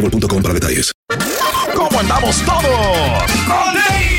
boostmobile.com para detalles. ¿Cómo andamos todos?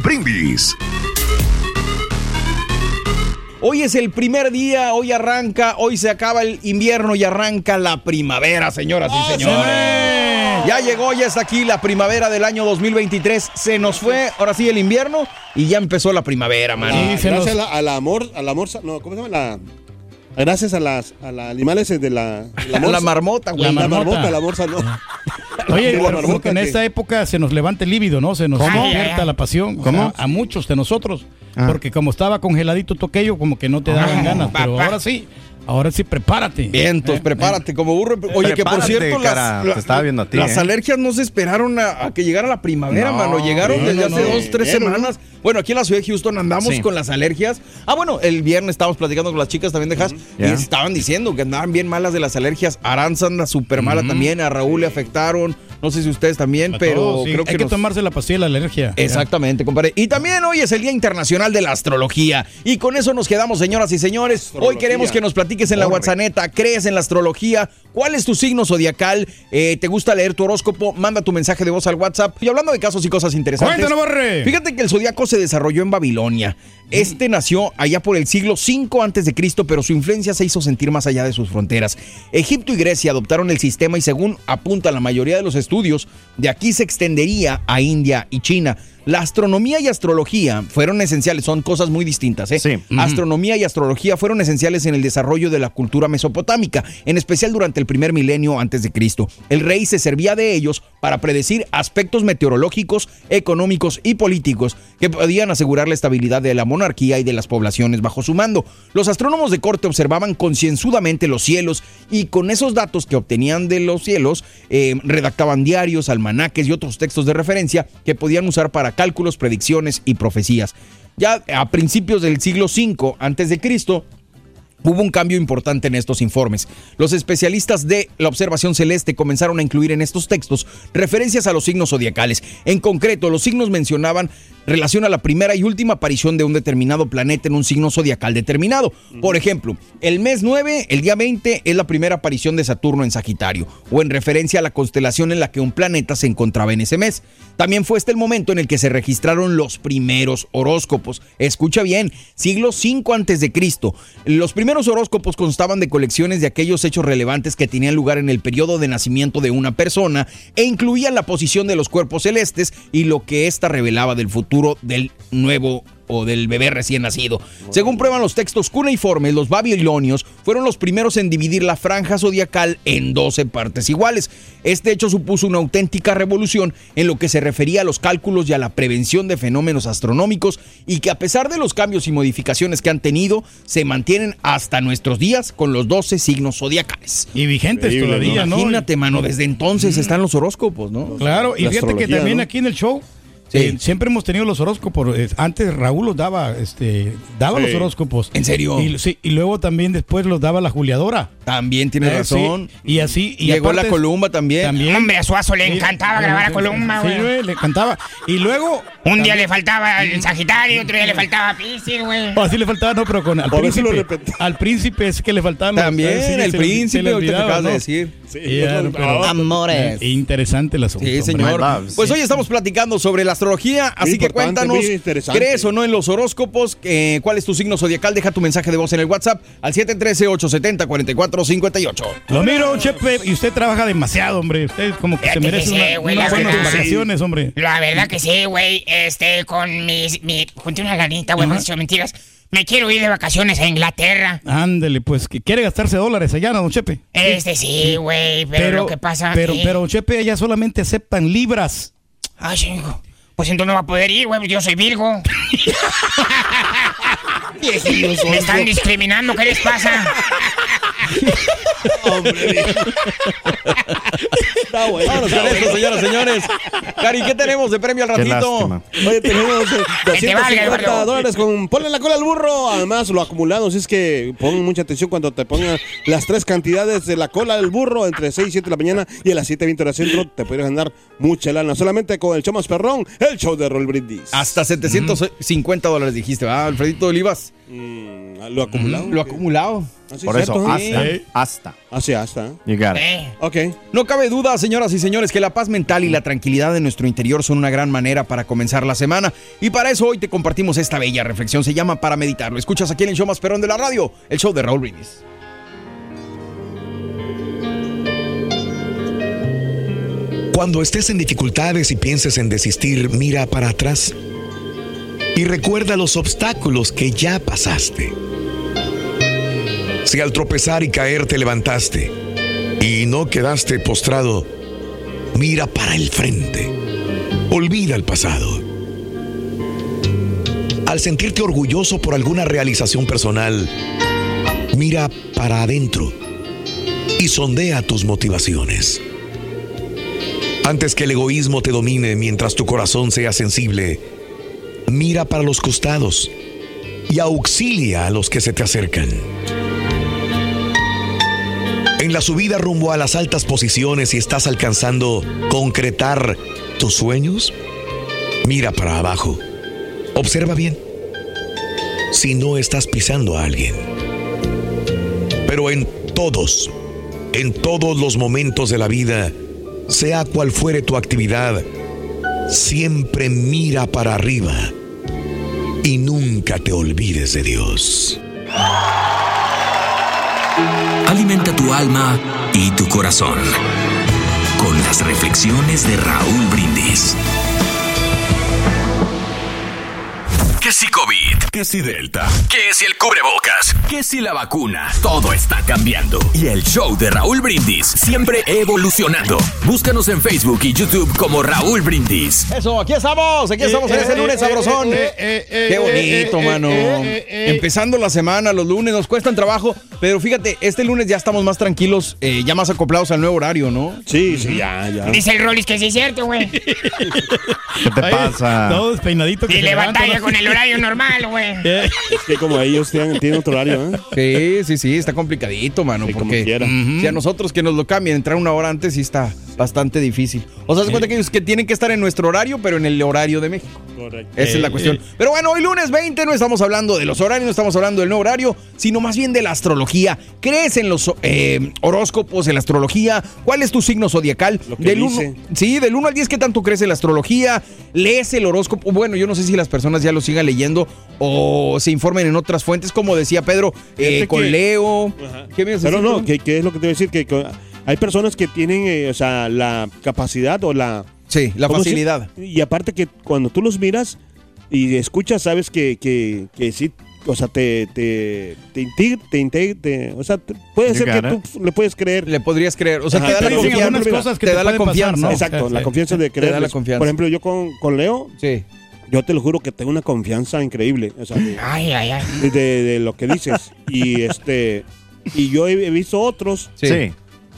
Brindis. Hoy es el primer día, hoy arranca, hoy se acaba el invierno y arranca la primavera, señoras y señores. Ya llegó, ya está aquí la primavera del año 2023. Se nos fue, ahora sí, el invierno y ya empezó la primavera, man. Ah, gracias a la- al amor, al amor, no, ¿cómo se llama? La, gracias a las a los animales de la, La morsa. marmota, güey. La, La marmota, marmota. la morsa, no. Oye, De la pero como marmota que en esta época se nos levanta el líbido, ¿no? Se nos despierta la pasión. ¿Cómo? A, a muchos de nosotros. Porque como estaba congeladito tu aquello, como que no te daban ganas. Pero ahora sí, ahora sí, prepárate. Vientos, Eh, prepárate como burro. Oye, que por cierto, cara, las, te estaba viendo a ti, las ¿eh? alergias no se esperaron a, a que llegara la primavera, No, mano. Llegaron no, desde no, hace no. dos, tres Bien, ¿no? semanas. Bueno, aquí en la ciudad de Houston andamos Sí. con las alergias. Ah, bueno, el viernes estábamos platicando con las chicas también de Haas y estaban diciendo que andaban bien malas de las alergias. Aranza anda súper mala también. A Raúl le afectaron. No sé si ustedes también, a pero todos, sí. creo que Hay que nos- tomarse la pastilla de la alergia. Exactamente, compadre. Y también hoy es el Día Internacional de la Astrología. Y con eso nos quedamos, señoras y señores. Hoy queremos que nos platiques en la. WhatsApp. ¿Crees en la astrología? ¿Cuál es tu signo zodiacal? Eh, ¿Te gusta leer tu horóscopo? Manda tu mensaje de voz al WhatsApp. Y hablando de casos y cosas interesantes. Cuéntanos, Borre. Fíjate que el zodiaco se desarrolló en Babilonia. Este nació allá por el siglo V antes de Cristo, pero su influencia se hizo sentir más allá de sus fronteras. Egipto y Grecia adoptaron el sistema y según apunta la mayoría de los estudios, de aquí se extendería a India y China. La astronomía y astrología fueron esenciales, son cosas muy distintas. ¿eh? Sí. Astronomía y astrología fueron esenciales en el desarrollo de la cultura mesopotámica, en especial durante el primer milenio antes de Cristo. El rey se servía de ellos para predecir aspectos meteorológicos, económicos y políticos que podían asegurar la estabilidad de la monarquía y de las poblaciones bajo su mando. Los astrónomos de corte observaban concienzudamente los cielos y con esos datos que obtenían de los cielos eh, redactaban diarios, almanaques y otros textos de referencia que podían usar para cálculos, predicciones y profecías. Ya a principios del siglo V antes de Cristo, Hubo un cambio importante en estos informes. Los especialistas de la observación celeste comenzaron a incluir en estos textos referencias a los signos zodiacales. En concreto, los signos mencionaban relación a la primera y última aparición de un determinado planeta en un signo zodiacal determinado. Por ejemplo, el mes 9, el día 20, es la primera aparición de Saturno en Sagitario, o en referencia a la constelación en la que un planeta se encontraba en ese mes. También fue este el momento en el que se registraron los primeros horóscopos. Escucha bien, siglo 5 antes de Cristo. Los primeros horóscopos constaban de colecciones de aquellos hechos relevantes que tenían lugar en el periodo de nacimiento de una persona e incluían la posición de los cuerpos celestes y lo que ésta revelaba del futuro del nuevo o del bebé recién nacido. Según prueban los textos cuneiformes, los babilonios fueron los primeros en dividir la franja zodiacal en 12 partes iguales. Este hecho supuso una auténtica revolución en lo que se refería a los cálculos y a la prevención de fenómenos astronómicos y que a pesar de los cambios y modificaciones que han tenido, se mantienen hasta nuestros días con los 12 signos zodiacales. Y vigentes Increíble, todavía, ¿no? Imagínate, mano, desde entonces están los horóscopos, ¿no? Claro, y La fíjate que también ¿no? aquí en el show Sí. eh, siempre hemos tenido los horóscopos. Eh, Antes Raúl los daba, este, daba Sí. los horóscopos. ¿En serio? Y, sí, y luego también después los daba la Juliadora. También tienes Eh, razón. sí, Y así. Y Llegó la Columba también. También. Hombre, a Suazo le Sí, encantaba sí, grabar a Columba, sí, güey. güey, le cantaba. Y luego. Un día le faltaba el Sagitario, otro día le faltaba Piscis, güey. Oh, así le faltaba, no, pero con al lo príncipe. repetí. Al príncipe es que le faltaban los- También, sí, el se le- se príncipe, le ahorita olvidaba, acabas de decir. Sí, no, no, Amores. Eh, Interesante el asunto. Sí, señor. Pues sí. hoy estamos platicando sobre la astrología, así que cuéntanos, muy interesante. ¿crees o no en los horóscopos? Eh, ¿Cuál es tu signo zodiacal? Deja tu mensaje de voz en el WhatsApp al 713-870-4458. Lo miro, Chepe, y usted trabaja demasiado, hombre. Usted como que se Fíjate que merece sí, una- unas la buenas verdad. vacaciones, hombre. La verdad que sí, güey. Este, con mis. Mi, junté una lanita, güey, no son mentiras. Me quiero ir de vacaciones a Inglaterra. Ándele, pues, que quiere gastarse dólares allá, ¿no, don Chepe? Este sí, güey, pero, lo que pasa. Pero, pero, don Chepe, allá solamente aceptan libras. Ay, sí, hijo. Pues entonces no va a poder ir, güey, yo soy Virgo. Me están discriminando, ¿qué les pasa? Está bueno. Vámonos con esto, señoras y señores. Cari, ¿qué tenemos de premio al ratito? Oye, tenemos eh, Que te valga, 250 Eduardo. dólares con ponle la cola al burro. Además, lo acumulado, si es que pon mucha atención cuando te pongan las tres cantidades de la cola del burro entre 6 y 7 de la mañana y a las 7 20 horas centro te podrías ganar mucha lana. Solamente con el show más perrón, el show de Roll Brindis. Hasta 750 dólares dijiste, ¿verdad, Alfredito Olivas? Mm, lo acumulado. Lo acumulado. Así Por es eso, cierto, ¿eh? hasta, hasta. Así hasta. Got it. Eh, Ok. No cabe duda, señoras y señores, que la paz mental y la tranquilidad de nuestro interior son una gran manera para comenzar la semana. Y para eso hoy te compartimos esta bella reflexión. Se llama Para Meditar. Lo escuchas aquí en el show más perón de la radio, el show de Raúl Brindis. Cuando estés en dificultades y pienses en desistir, mira para atrás y recuerda los obstáculos que ya pasaste. Si al tropezar y caer te levantaste y no quedaste postrado, mira para el frente. Olvida el pasado. Al sentirte orgulloso por alguna realización personal, mira para adentro y sondea tus motivaciones. Antes que el egoísmo te domine mientras tu corazón sea sensible, mira para los costados y auxilia a los que se te acercan. En la subida rumbo a las altas posiciones y estás alcanzando concretar tus sueños, mira para abajo. Observa bien si no estás pisando a alguien. Pero en todos, en todos los momentos de la vida, sea cual fuere tu actividad, siempre mira para arriba y nunca te olvides de Dios. Alimenta tu alma y tu corazón con las reflexiones de Raúl Brindis. Que si COVID, que si Delta, que si el cubrebocas, que si la vacuna, todo está cambiando. Y el show de Raúl Brindis siempre evolucionando. Búscanos en Facebook y YouTube como Raúl Brindis. Eso, aquí estamos, aquí estamos en Eh, este eh, lunes eh, sabrosón. eh, eh, eh, Qué eh, bonito, eh, mano. eh, eh, eh. Empezando la semana, los lunes nos cuestan trabajo, pero fíjate, este lunes ya estamos más tranquilos, eh, ya más acoplados al nuevo horario, ¿no? Sí, sí, ya, ya. dice el Rollis que sí es cierto, güey. ¿Qué te pasa? Todo despeinadito. que Y le levanta, batalla con el horario normal, güey. Eh, Es que como ellos tienen, tienen otro horario, ¿eh? Sí, sí, sí, está complicadito, mano, Sí, como porque quiera. si a nosotros que nos lo cambien, entrar una hora antes, sí está bastante difícil. O sea, se cuenta que ellos que tienen que estar en nuestro horario, pero en el horario de México. Correcto. Esa es la cuestión. Pero bueno, hoy lunes 20 no estamos hablando de los horarios, no estamos hablando del nuevo horario, sino más bien de la astrología. ¿Crees en los eh, horóscopos, en la astrología? ¿Cuál es tu signo zodiacal? Lo que del dice. uno- sí, del 1 al 10, ¿qué tanto crees en la astrología? ¿Lees el horóscopo? Bueno, yo no sé si las personas ya lo sigan leyendo o se informen en otras fuentes, como decía Pedro, eh, con que- Leo. Ajá. ¿Qué me Pero no, que, que es lo que te voy a decir, que, que hay personas que tienen, eh, o sea, la capacidad o la... Sí, la ¿cómo se- facilidad. Y aparte que cuando tú los miras, y escuchas, sabes que, que, que sí, o sea, te, te, te, te, o sea, te- puede ser que tú le puedes creer. Le podrías creer, o sea, Ajá, te da la te dicen confianza, algunas cosas que te te da la pasar, confianza. ¿no? Exacto, la confianza de Te da la confianza. Por ejemplo, yo con, con Leo, sí. yo te lo juro que tengo una confianza increíble. O sea, de, Ay, ay, ay. de, de lo que dices. y este y yo he, he visto otros Sí.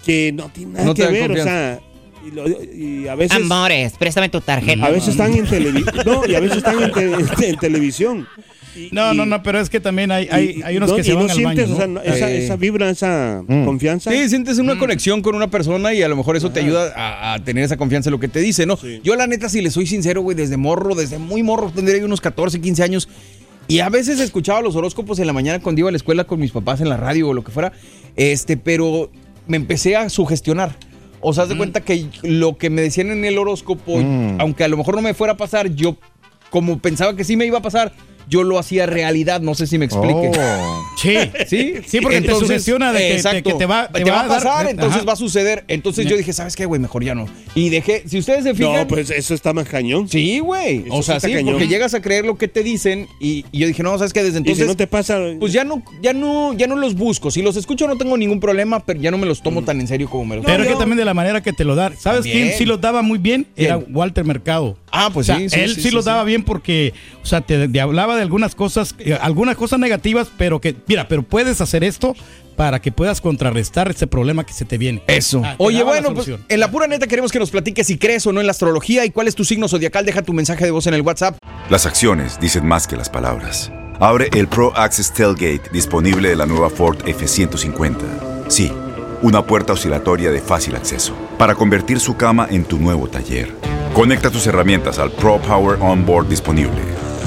Que no tienen nada No que ver, o sea, y, lo- y a veces Amores, préstame tu tarjeta. a veces están en televisión, no, y a veces están en, te- en televisión. No, no, no, pero es que también hay, hay, hay unos no, que se y van no al sientes, baño, o sea, esa, esa vibra, esa confianza. Sí, sientes una conexión con una persona y a lo mejor eso te ayuda a, a tener esa confianza en lo que te dice, ¿no? Yo la neta, si le soy sincero, güey, desde morro, desde muy morro, tendría unos 14, 15 años. Y a veces escuchaba los horóscopos en la mañana cuando iba a la escuela con mis papás en la radio o lo que fuera. Este, pero me empecé a sugestionar. O sea, haz de cuenta que lo que me decían en el horóscopo, Mm. aunque a lo mejor no me fuera a pasar, yo como pensaba que sí me iba a pasar, yo lo hacía realidad. No sé si me explique. Oh. Sí, sí, Sí, porque te sugestiona de que- de que te va- te te va va a dar- pasar, entonces Ajá. va a suceder. Entonces yo dije, ¿sabes qué, güey? Mejor ya no. Y dejé, si ustedes se fijan. No, pues eso está más cañón. Sí, güey. O sea, está sí, cañón. porque llegas a creer lo que te dicen y, y yo dije, no, ¿sabes qué? Desde Y entonces. si no te pasa, Pues ya no, ya no, ya no los busco. Si los escucho no tengo ningún problema, pero ya no me los tomo tan en serio como me los Pero es tomo. que también de la manera que te lo da. ¿Sabes También. quién sí los daba muy bien? Era. Walter Mercado. Ah, pues O sea, sí, sí, Él sí, sí, sí, los sí. daba bien porque, o sea, te, te hablaba de algunas cosas, eh, algunas cosas negativas, pero que, mira, pero puedes hacer esto para que puedas contrarrestar ese problema que se te viene. Eso. Ah, te Oye, bueno, pues en la pura neta queremos que nos platiques si crees o no en la astrología y cuál es tu signo zodiacal. Deja tu mensaje de voz en el WhatsApp. Las acciones dicen más que las palabras. Abre el Pro Access Tailgate disponible de la nueva Ford F-150. Sí, una puerta oscilatoria de fácil acceso para convertir su cama en tu nuevo taller. Conecta tus herramientas al Pro Power Onboard disponible.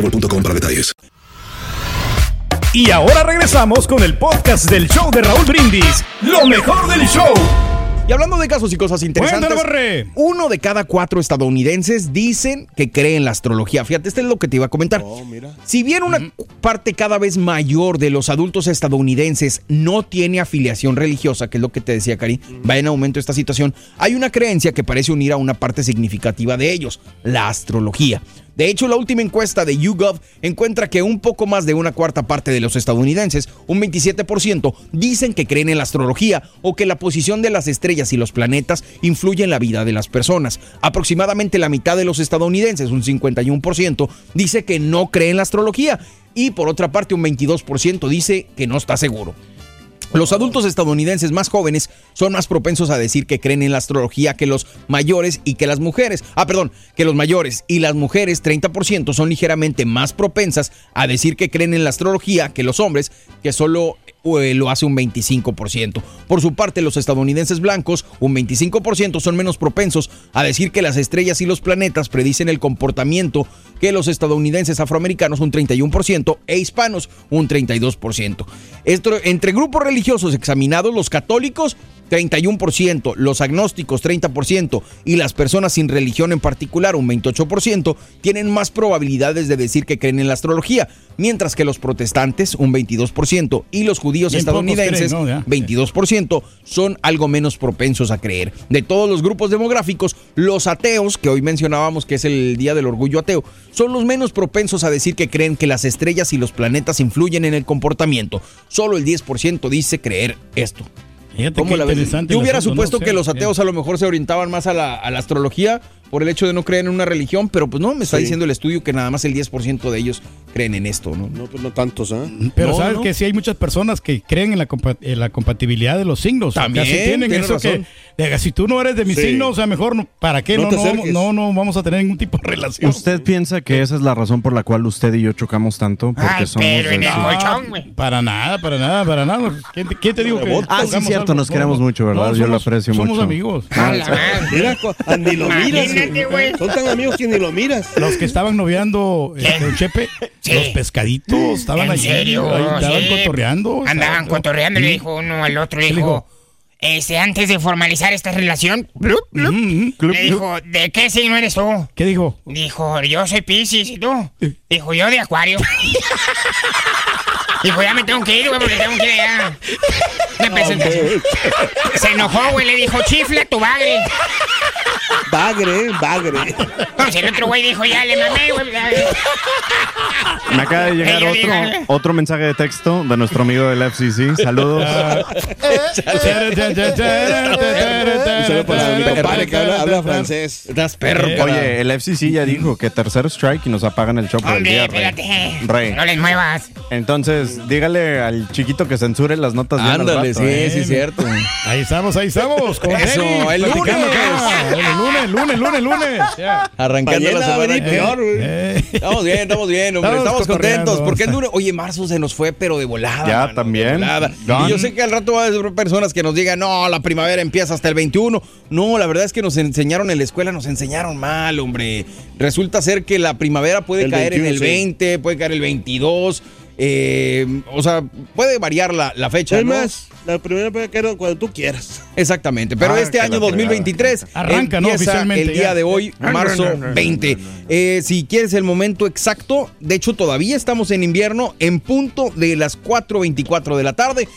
boostmobile.com para detalles. Y ahora regresamos con el podcast del show de Raúl Brindis. Lo mejor del show. Y hablando de casos y cosas interesantes, uno de cada cuatro estadounidenses dicen que creen en la astrología. Fíjate, este es lo que te iba a comentar. Si bien una parte cada vez mayor de los adultos estadounidenses no tiene afiliación religiosa, que es lo que te decía Cari, va en aumento esta situación, hay una creencia que parece unir a una parte significativa de ellos, la astrología. De hecho, la última encuesta de YouGov encuentra que un poco más de una cuarta parte de los estadounidenses, un 27%, dicen que creen en la astrología o que la posición de las estrellas y los planetas influye en la vida de las personas. Aproximadamente la mitad de los estadounidenses, un 51%, dice que no cree en la astrología y por otra parte un 22% dice que no está seguro. Los adultos estadounidenses más jóvenes son más propensos a decir que creen en la astrología que los mayores y que las mujeres. Ah, perdón, que los mayores y las mujeres, 30%, son ligeramente más propensas a decir que creen en la astrología que los hombres, que solo eh, lo hace un 25%. Por su parte, los estadounidenses blancos, un 25%, son menos propensos a decir que las estrellas y los planetas predicen el comportamiento que los estadounidenses afroamericanos, un 31%, e hispanos, un 32%. Esto, entre grupos religiosos examinados, los católicos 31%, los agnósticos 30% y las personas sin religión en particular un 28% tienen más probabilidades de decir que creen en la astrología, mientras que los protestantes un 22% y los judíos Bien estadounidenses creen, ¿no? Ya. 22% son algo menos propensos a creer. De todos los grupos demográficos, los ateos, que hoy mencionábamos que es el Día del Orgullo Ateo, son los menos propensos a decir que creen que las estrellas y los planetas influyen en el comportamiento. Solo el 10% dice creer esto. Fíjate ¿Cómo qué la ves? interesante Yo el hubiera asunto, supuesto ¿no? que Sí, los ateos a lo mejor se orientaban más a la, a la astrología por el hecho de no creer en una religión, pero pues no, me está Sí. diciendo el estudio que nada más el 10% de ellos creen en esto, ¿no? No, pues no tantos, ¿ah? Pero No, sabes no. que sí hay muchas personas que creen en la, compa- en la compatibilidad de los signos. También, Casi tienen eso razón. que de- si tú no eres de mi Sí. signo, o sea, mejor no, ¿para qué? No No, no, no, no vamos a tener ningún tipo de relación. ¿Usted piensa que esa es la razón por la cual usted y yo chocamos tanto? Porque Ay, somos pero en el colchón. Para nada, para nada, para nada. ¿Quién te, quién te dijo que Ah, sí, cierto, algo? nos queremos mucho, ¿verdad? Yo lo aprecio somos mucho. amigos. A la madre. Mira, ni lo miras. Imagínate, güey. Son tan amigos que ni lo miras. Los que estaban noviando, ¿Qué? este, Chepe, Sí. los pescaditos, estaban ¿En allí, serio? ahí estaban Sí. cotorreando. Andaban cotorreando y le dijo uno al otro, le ¿Qué le dijo, este, antes de formalizar esta relación, blup, blup, Ujú, ujú, club, le club. dijo, ¿de qué signo eres tú? ¿Qué dijo? Dijo, yo soy Pisces, ¿y tú? Dijo, yo de Acuario. Dijo, ya me tengo que ir, güey, porque tengo que ir allá. Presentación. Se enojó, güey, le dijo, chifla tu bagre. Bagre, bagre. Si el otro güey dijo, ya le mamé, güey. Me acaba de llegar otro, diga. otro mensaje de texto de nuestro amigo del FCC. Saludos. Un saludo para mi compadre que habla, habla francés. Estás perro. Eh. Oye, el FCC ya dijo que tercer strike y nos apagan el show por el día, Rey. No les muevas. Entonces, dígale al chiquito que censure las notas Ándale, sí, ¿eh? sí, cierto. Ahí estamos, ahí estamos. Con Eso, el platicando lunes. lunes, lunes, lunes. Arrancando Mañana la semana. peor. Eh. Estamos bien, estamos bien, hombre. Estamos Estamos, contentos porque el lunes, oye, marzo se nos fue, pero de volada. Ya, mano, también. volada. Y yo sé que al rato va a haber personas que nos digan, no, la primavera empieza hasta el 21. No, la verdad es que nos enseñaron en la escuela, nos enseñaron mal, hombre. Resulta ser que la primavera puede El caer 21, en el sí. 20, puede caer el 22. Eh, o sea, puede variar la, la fecha. Es ¿no? más, la primera puede caer cuando tú quieras. Exactamente, pero Ah, este año la 2023 Arranca, ¿no? empieza Oficialmente el día ya. de hoy, marzo 20. Eh, si quieres el momento exacto, de hecho todavía estamos en invierno, en punto de las 4.24 de la tarde,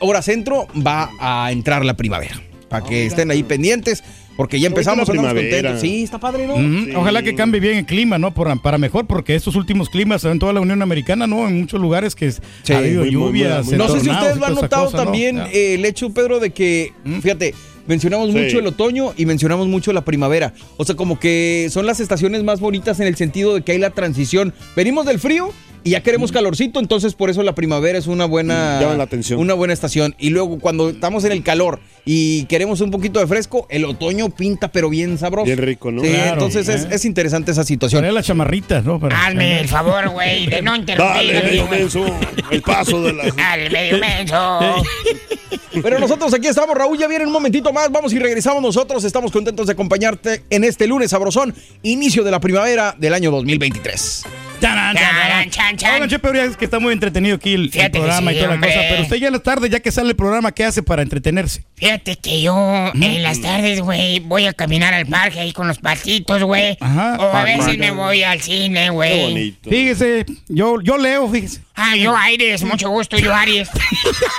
hora centro, va a entrar la primavera. Para que estén ahí pendientes, porque ya empezamos, la contentos. Sí, está padre, ¿no? Ojalá que cambie bien el clima, ¿no? Por- para mejor, porque estos últimos climas en toda la Unión Americana, ¿no? En muchos lugares que ha habido muy, lluvias. muy, No sé si ustedes lo han notado también eh, el hecho, Pedro, de que, fíjate, mencionamos Sí. mucho el otoño y mencionamos mucho la primavera. O sea, como que son las estaciones más bonitas en el sentido de que hay la transición. Venimos del frío y ya queremos calorcito, entonces por eso la primavera es una buena, Llama la atención. una buena estación. Y luego cuando estamos en el calor y queremos un poquito de fresco, el otoño pinta pero bien sabroso. Bien rico, ¿no? Sí, Claro, entonces es, eh. es interesante esa situación. Poner las chamarritas, ¿no? Para- Hazme el favor, güey, de no interrumpir. Dale, medio menso, el paso de la... Al medio menso. Pero nosotros aquí estamos, Raúl, ya viene un momentito más, vamos y regresamos nosotros, estamos contentos de acompañarte en este lunes sabrosón, inicio de la primavera del año 2023. Charan, chan, chan. Oigan, Chepe, es que está muy entretenido aquí el, programa sí, y toda la cosa, pero usted ya en la tarde, ya que sale el programa, ¿qué hace para entretenerse? Fíjate que yo en las tardes, güey, voy a caminar al parque ahí con los patitos, güey. Ajá. O a veces me voy al cine, Qué güey. bonito. Fíjese, yo, yo leo, fíjese. Ah, yo Aires, mucho gusto, yo Aries.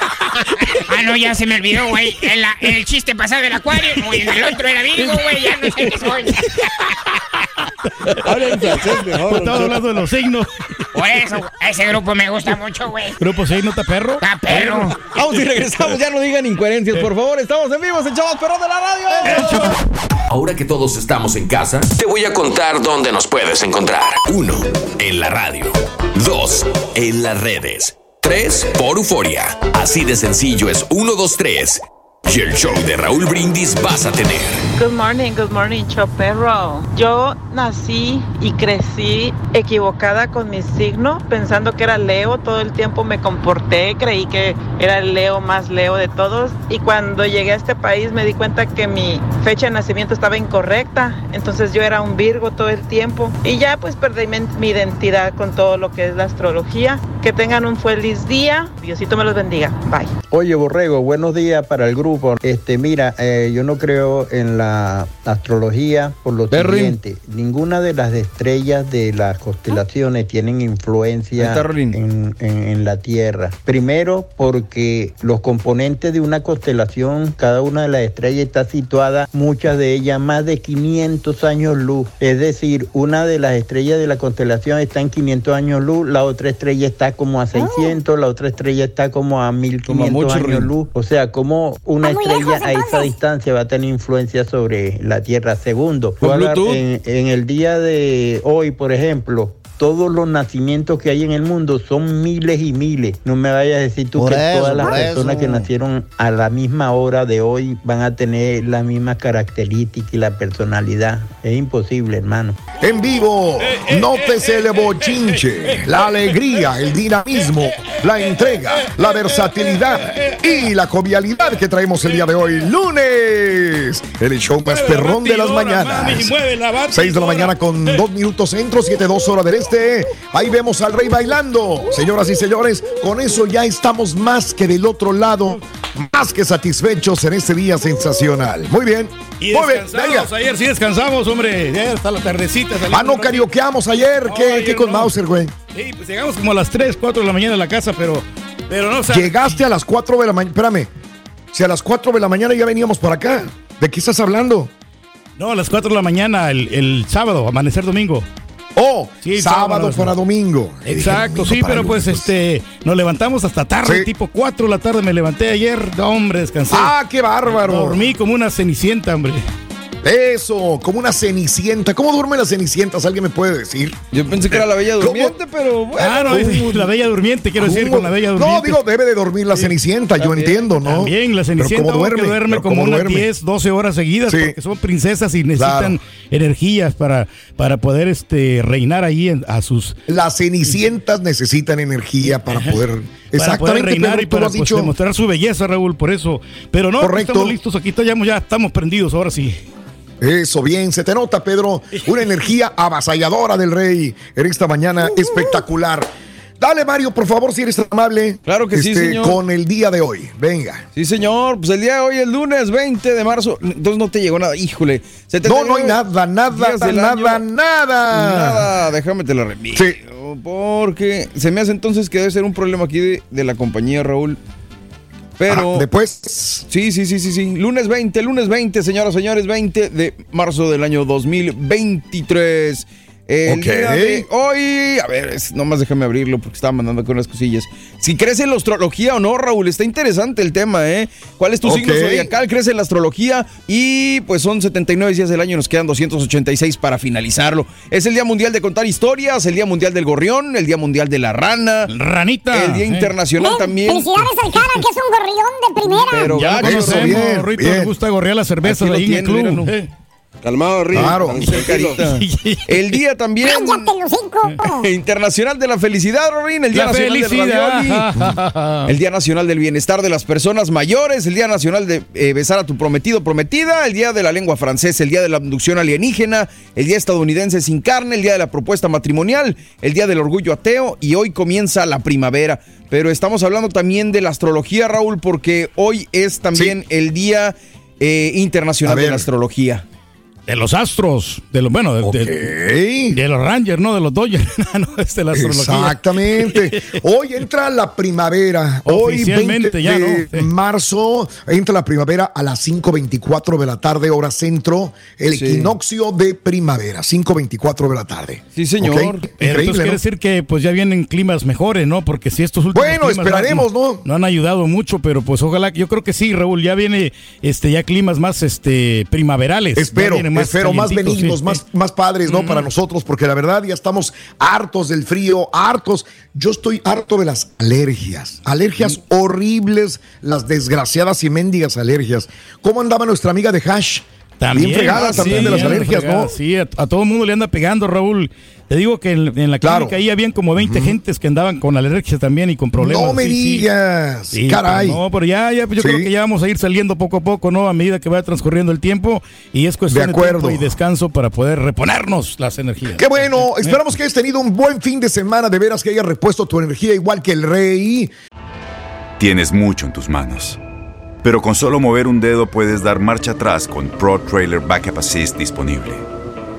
ah, no, ya se me olvidó, güey. La- el chiste pasado del acuario, güey, en el otro era Virgo, güey, ya no sé qué soy. Habla en francés mejor. Estaba hablando de los signos. Por eso, ese grupo me gusta mucho, güey. Grupo signo, ¿está perro? Está perro. Vamos y regresamos, ya no digan incoherencias, por favor, estamos en vivo, en Chavos Perrón de la Radio. Ahora que todos estamos en casa, te voy a contar dónde nos puedes encontrar. 1. En la radio. 2. En las redes. 3. Por Euforia. Así de sencillo es 1, 2, 3. Y el show de Raúl Brindis vas a tener. Good morning, good morning, Choperro. Yo nací y crecí equivocada con mi signo, pensando que era Leo. Todo el tiempo me comporté, creí que era el Leo más Leo de todos. Y cuando llegué a este país me di cuenta que mi fecha de nacimiento estaba incorrecta. Entonces yo era un Virgo todo el tiempo. Y ya pues perdí mi, mi identidad con todo lo que es la astrología. Que tengan un feliz día. Diosito me los bendiga. Bye. Oye, Borrego, buenos días para el grupo. Este, mira, eh, yo no creo en la astrología por lo siguiente. Ninguna de las estrellas de las constelaciones tienen influencia en, en- en la Tierra. Primero, porque los componentes de una constelación, cada una de las estrellas está situada, muchas de ellas más de 500 años luz. Es decir, una de las estrellas de la constelación está en 500 años luz, la otra estrella está como a 600, la otra estrella está como a 1500 mucho años luz. O sea, como una estrella a esa distancia va a tener influencia sobre la Tierra. Segundo, en, en el día de hoy, por ejemplo, todos los nacimientos que hay en el mundo son miles y miles. No me vayas a decir tú Por que eso, todas las personas eso. que nacieron a la misma hora de hoy van a tener las mismas características y la personalidad. Es imposible, hermano. En vivo, nótese el bochinche, la alegría, el dinamismo, la entrega, la versatilidad y la jovialidad que traemos el día de hoy, lunes. El show más perrón de las mañanas. 6 de la mañana con 2 minutos centro, 7, 2 horas del este. Ahí vemos al rey bailando. Señoras y señores, con eso ya estamos más que del otro lado, más que satisfechos en este día sensacional. Muy bien. Y Muy bien, descansamos, venga. ayer sí descansamos, hombre. Ya hasta la tardecita. Ah, no carioqueamos ayer. ¿Qué, con no. Mauser, güey? Sí, pues llegamos como a las 3, 4 de la mañana a la casa, pero, pero no, o sea, Llegaste a las 4 de la mañana. Espérame. Si a las 4 de la mañana ya veníamos por acá. ¿De qué estás hablando? no, a las 4 de la mañana el, el sábado, amanecer domingo. Oh, Sí, sábado para domingo. Exacto, Domingo sí, pero pues este, nos levantamos hasta tarde, Sí. tipo 4 de la tarde me levanté ayer, no, hombre, descansé. Ah, qué bárbaro. Dormí como una cenicienta, hombre. Eso, como una cenicienta. ¿Cómo duermen las cenicientas? ¿Alguien me puede decir? Yo pensé que era la bella ¿Cómo? durmiente, pero bueno. Ah, no, es la bella durmiente, quiero decir, ¿Cómo? con la bella durmiente. No, digo, debe de dormir la cenicienta, yo entiendo, ¿no? También la Pero Cenicienta ¿cómo duerme, duerme como ¿cómo unas duerme? 10, 12 horas seguidas Sí. porque son princesas y necesitan Claro. energías para, para poder este, reinar ahí en- a sus... Las cenicientas necesitan energía para poder. Para poder reinar Pedro, y para pues, dicho. demostrar su belleza, Raúl, por eso. Pero no, Correcto. estamos listos, aquí estamos, ya estamos prendidos, ahora sí. Eso, bien, se te nota, Pedro. Una energía avasalladora del rey en esta mañana espectacular. Dale, Mario, por favor, si eres tan amable. Claro que sí, Este, señor. Con el día de hoy. Venga. Sí, señor. Pues el día de hoy, el lunes 20 de marzo. Entonces no te llegó nada. Híjole. No, no hay nada, nada, nada, año. nada. Nada, déjame te la remito. Sí. Porque se me hace entonces que debe ser un problema aquí de, de la compañía, Raúl. Pero. Ah, después. Sí, sí, sí, sí, sí. Lunes 20, lunes 20, señoras y señores, 20 de marzo del año 2023. El Ok. día de hoy, a ver, es- nomás déjame abrirlo porque estaba mandando con unas cosillas. Si crees en la astrología o no, Raúl, está interesante el tema, ¿eh? ¿Cuál es tu signo zodiacal? ¿Crees en la astrología? Y pues son 79 días del año, nos quedan 286 para finalizarlo. Es el Día Mundial de Contar Historias, el Día Mundial del Gorrión, el Día Mundial de la Rana. Ranita. El Día Eh. Internacional también. Felicidades al cara, que es un gorrión de primera. Pero Ya Eso, conocemos, bien, Rito, bien. le gusta gorrear las cervezas ahí en el club. Eh. Calmado, Rick. Claro. El día también Cállate, Lucinco. internacional de la felicidad, Rorín, el día La nacional del ravioli, felicidad. el día nacional del bienestar de las personas mayores, el día nacional de eh, besar a tu prometido prometida, el día de la lengua francesa, el día de la abducción alienígena, el día estadounidense sin carne, el día de la propuesta matrimonial, el día del orgullo ateo y hoy comienza la primavera. Pero estamos hablando también de la astrología, Raúl, porque hoy es también el día eh, internacional de la astrología. De los astros, de los, bueno, de, de- de los Rangers, no de los Dodgers, no, es de la astrología. Exactamente. Hoy entra la primavera. Hoy, 20 Oficialmente ya, de ¿no? Sí. marzo, entra la primavera a las 5.24 de la tarde, hora centro. El Sí. equinoccio de primavera, 5.24 de la tarde. Sí, señor. Ok, Pero entonces Increíble, quiere ¿no? decir que pues ya vienen climas mejores, ¿no? Porque si estos últimos Bueno, climas esperaremos, no, ¿no? no han ayudado mucho, pero pues ojalá, yo creo que sí, Raúl, ya viene este ya climas más este primaverales. Espero, Espero más benignos, sí. más, más padres, ¿no? Para nosotros, porque la verdad ya estamos hartos del frío, hartos. Yo estoy harto de las alergias, alergias horribles, las desgraciadas y mendigas alergias. ¿Cómo andaba nuestra amiga de Hash? También, bien fregada sí, también de las alergias, fregada, ¿no? Sí, a, a todo el mundo le anda pegando, Raúl. Te digo que en, en la Claro. clínica ahí habían como 20 gentes que andaban con alergias también y con problemas. No me sí, digas, Sí, caray. pero No, pero ya, ya pues yo Sí. creo que ya vamos a ir saliendo poco a poco, ¿no? A medida que vaya transcurriendo el tiempo y es cuestión De de, acuerdo. tiempo y descanso para poder reponernos las energías. Qué bueno, esperamos que hayas tenido un buen fin de semana, de veras que hayas repuesto tu energía igual que el rey. Tienes mucho en tus manos. Pero con solo mover un dedo puedes dar marcha atrás con Pro Trailer Backup Assist disponible.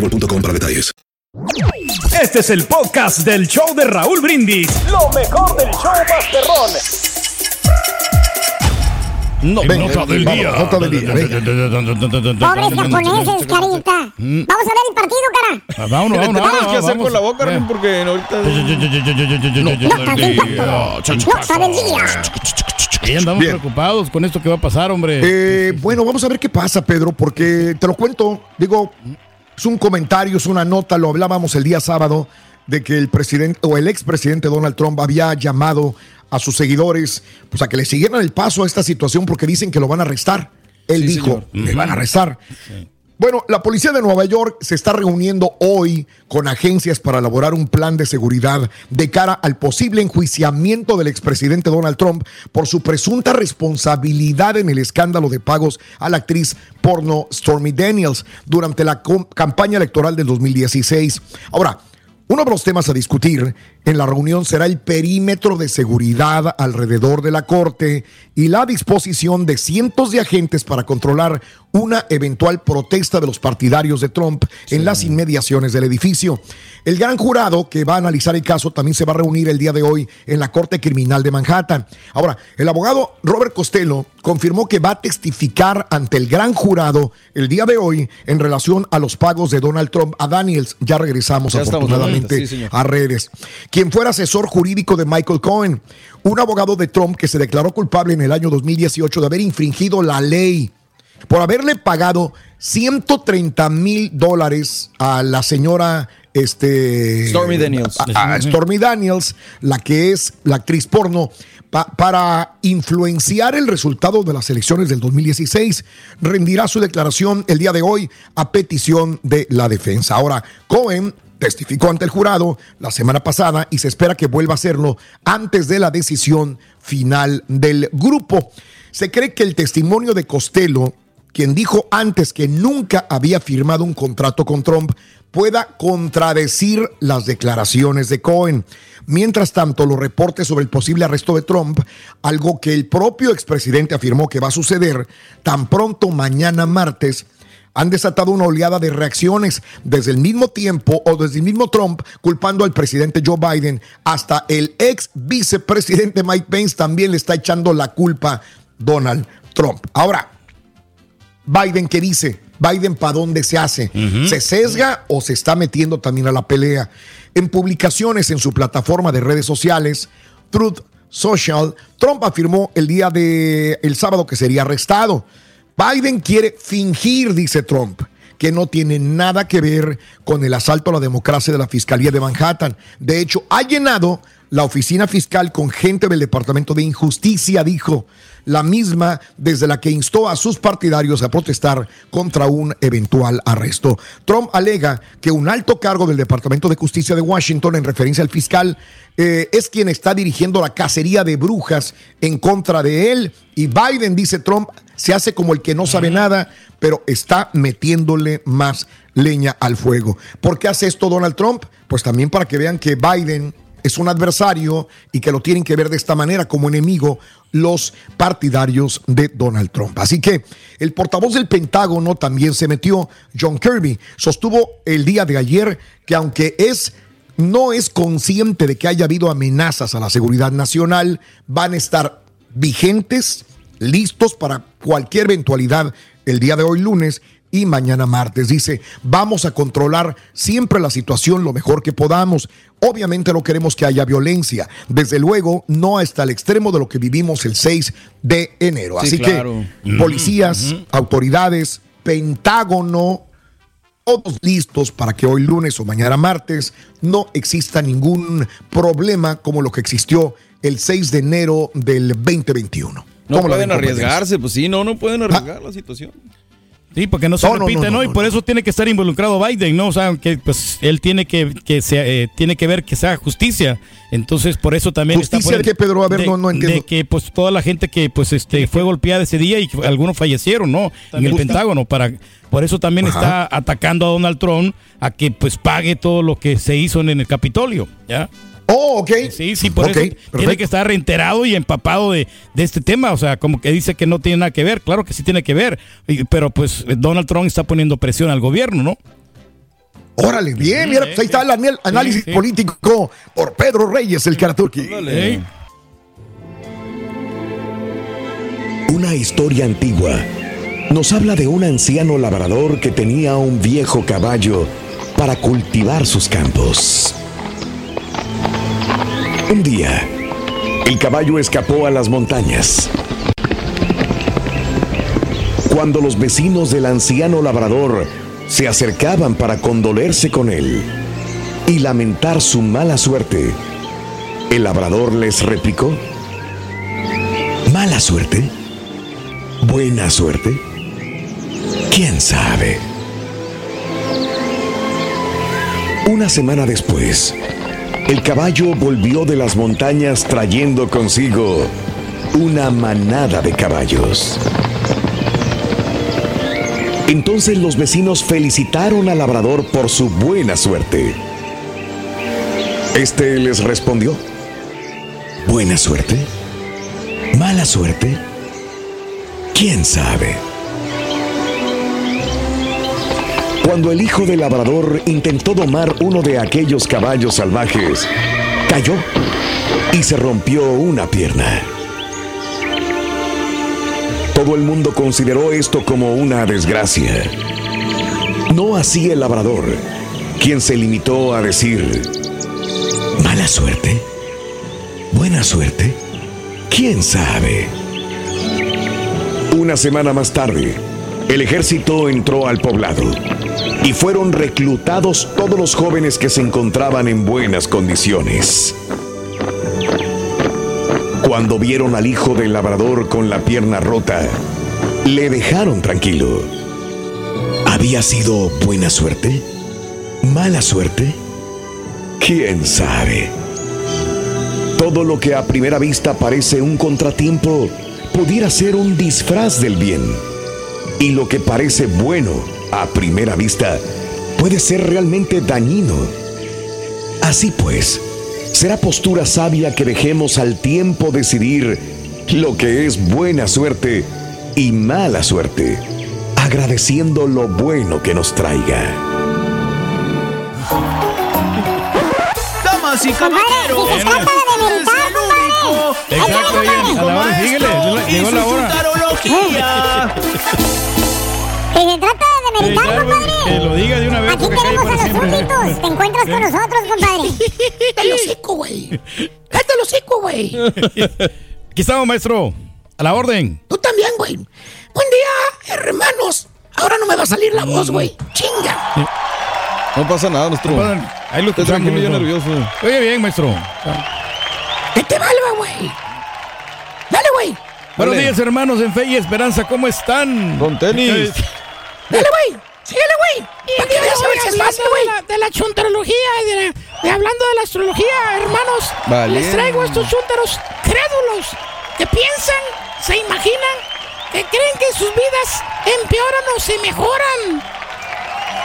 boostmobile.com para detalles. Este es el podcast del show de Raúl Brindis. Lo mejor del show Masterrón. No, Venga, nota del vamos, día. nota del día, venga. Pobres japoneses, carita. Vamos a ver el partido, cara. Ah, Vámonos, vámonos, Tenemos vámonos, que hacer vamos. con la boca, Eh. porque ahorita... Nota del día. Nota del día. Ahí andamos Bien. preocupados con esto que va a pasar, hombre. Eh, bueno, vamos a ver qué pasa, Pedro, porque te lo cuento, digo, es un comentario, es una nota, lo hablábamos el día sábado, de que el presidente o el expresidente Donald Trump había llamado a sus seguidores pues a que le siguieran el paso a esta situación porque dicen que lo van a arrestar. Él Sí, dijo, me van a arrestar. Bueno, la policía de Nueva York se está reuniendo hoy con agencias para elaborar un plan de seguridad de cara al posible enjuiciamiento del expresidente Donald Trump por su presunta responsabilidad en el escándalo de pagos a la actriz porno Stormy Daniels durante la campaña electoral del 2016. Ahora, uno de los temas a discutir en la reunión será el perímetro de seguridad alrededor de la corte y la disposición de cientos de agentes para controlar una eventual protesta de los partidarios de Trump en las inmediaciones del edificio. El gran jurado que va a analizar el caso también se va a reunir el día de hoy en la Corte Criminal de Manhattan. Ahora, el abogado Robert Costello confirmó que va a testificar ante el gran jurado el día de hoy en relación a los pagos de Donald Trump a Daniels. Ya regresamos Ya afortunadamente sí, a redes. Quien fuera asesor jurídico de Michael Cohen, un abogado de Trump que se declaró culpable en el año 2018 de haber infringido la ley por haberle pagado 130 mil dólares a la señora este, Stormy Daniels. a- a Stormy Daniels, la que es la actriz porno, pa- para influenciar el resultado de las elecciones del 2016. Rendirá su declaración el día de hoy a petición de la defensa. Ahora, Cohen testificó ante el jurado la semana pasada y se espera que vuelva a hacerlo antes de la decisión final del grupo. Se cree que el testimonio de Costello quien dijo antes que nunca había firmado un contrato con Trump, pueda contradecir las declaraciones de Cohen. Mientras tanto, los reportes sobre el posible arresto de Trump, algo que el propio expresidente afirmó que va a suceder tan pronto mañana martes, han desatado una oleada de reacciones desde el mismo tiempo o desde el mismo Trump culpando al presidente Joe Biden hasta el ex vicepresidente Mike Pence también le está echando la culpa Donald Trump. Ahora, Biden, ¿qué dice? Biden, ¿para dónde se hace? ¿Se sesga o se está metiendo también a la pelea? En publicaciones en su plataforma de redes sociales, Truth Social, Trump afirmó el día de el sábado que sería arrestado. Biden quiere fingir, dice Trump, que no tiene nada que ver con el asalto a la democracia de la Fiscalía de Manhattan. De hecho, ha llenado la oficina fiscal con gente del Departamento de Injusticia dijo la misma desde la que instó a sus partidarios a protestar contra un eventual arresto. Trump alega que un alto cargo del Departamento de Justicia de Washington, en referencia al fiscal, eh, es quien está dirigiendo la cacería de brujas en contra de él. Y Biden, dice Trump, se hace como el que no sabe nada, pero está metiéndole más leña al fuego. ¿Por qué hace esto Donald Trump? Pues también para que vean que Biden es un adversario y que lo tienen que ver de esta manera como enemigo los partidarios de Donald Trump. Así que el portavoz del Pentágono también se metió, John Kirby, sostuvo el día de ayer que aunque es no es consciente de que haya habido amenazas a la seguridad nacional, van a estar vigentes, listos para cualquier eventualidad el día de hoy lunes y mañana martes. Dice, vamos a controlar siempre la situación lo mejor que podamos. Obviamente no queremos que haya violencia. Desde luego, no hasta el extremo de lo que vivimos el 6 de enero. Sí, Así claro. que policías, autoridades, Pentágono, todos listos para que hoy lunes o mañana martes no exista ningún problema como lo que existió el 6 de enero del 2021. No ¿Cómo la pueden arriesgarse, pues sí, no, no pueden arriesgar la situación. Sí, porque no se No, repite, no, ¿no? no, Y por eso tiene que estar involucrado Biden, ¿no? O sea, que pues él tiene que, que se, eh, tiene que ver que sea justicia. Entonces, por eso también está ¿Justicia de qué, Pedro? A ver, de, no- no entiendo. de que pues toda la gente que pues este fue golpeada ese día y que algunos fallecieron, ¿no? En el Pentágono para por eso también Ajá. está atacando a Donald Trump a que pues pague todo lo que se hizo en el Capitolio, ¿ya? Oh, ok. Sí, sí, por eso tiene que estar reenterado y empapado de, de este tema. O sea, como que dice que no tiene nada que ver. Claro que sí tiene que ver. Y- Pero pues Donald Trump está poniendo presión al gobierno, ¿no? Órale, bien, mira, pues ahí está el análisis sí. político por Pedro Reyes, el Karatuki. Una historia antigua nos habla de un anciano labrador que tenía un viejo caballo para cultivar sus campos. Un día, el caballo escapó a las montañas. Cuando los vecinos del anciano labrador se acercaban para condolerse con él y lamentar su mala suerte, el labrador les replicó, ¿Mala suerte? ¿Buena suerte? ¿Quién sabe? Una semana después, el caballo volvió de las montañas trayendo consigo una manada de caballos. Entonces los vecinos felicitaron al labrador por su buena suerte. Este les respondió, ¿buena suerte? ¿Mala suerte? ¿Quién sabe? Cuando el hijo del labrador intentó domar uno de aquellos caballos salvajes, cayó y se rompió una pierna. Todo el mundo consideró esto como una desgracia. No así el labrador, quien se limitó a decir, ¿mala suerte? ¿Buena suerte? ¿Quién sabe? Una semana más tarde, el ejército entró al poblado y fueron reclutados todos los jóvenes que se encontraban en buenas condiciones. Cuando vieron al hijo del labrador con la pierna rota, le dejaron tranquilo. ¿Había sido buena suerte? ¿Mala suerte? ¿Quién sabe? Todo lo que a primera vista parece un contratiempo pudiera ser un disfraz del bien. Y lo que parece bueno a primera vista puede ser realmente dañino. Así pues, será postura sabia que dejemos al tiempo decidir lo que es buena suerte y mala suerte, agradeciendo lo bueno que nos traiga. Damas y caballeros, Exacto, a la hora, síguele, llegó la hora. Si se trata de ya, compadre. Que lo diga de una vez. Aquí tenemos a los súbditos. Te encuentras con nosotros, compadre. Cállate los hocico, güey. Cállate los hocico, güey. Aquí estamos, maestro. A la orden. Tú también, güey. Buen día, hermanos. Ahora no me va a salir la voz, güey. Chinga. No pasa nada, nuestro. Ahí lo escuchamos. tranquilo, yo nervioso. Oye, bien, maestro. Que te valga, güey. Dale, güey. Buenos días, hermanos en fe y esperanza. ¿Cómo están? Don Tenis. Dale, güey. Síguele, güey. Para que veas a ver si es fácil, hablando de güey. la, de la chuntarología y de, la- de hablando de la astrología, hermanos, Vale. les traigo estos chúntaros crédulos que piensan, se imaginan, que creen que sus vidas empeoran o se mejoran.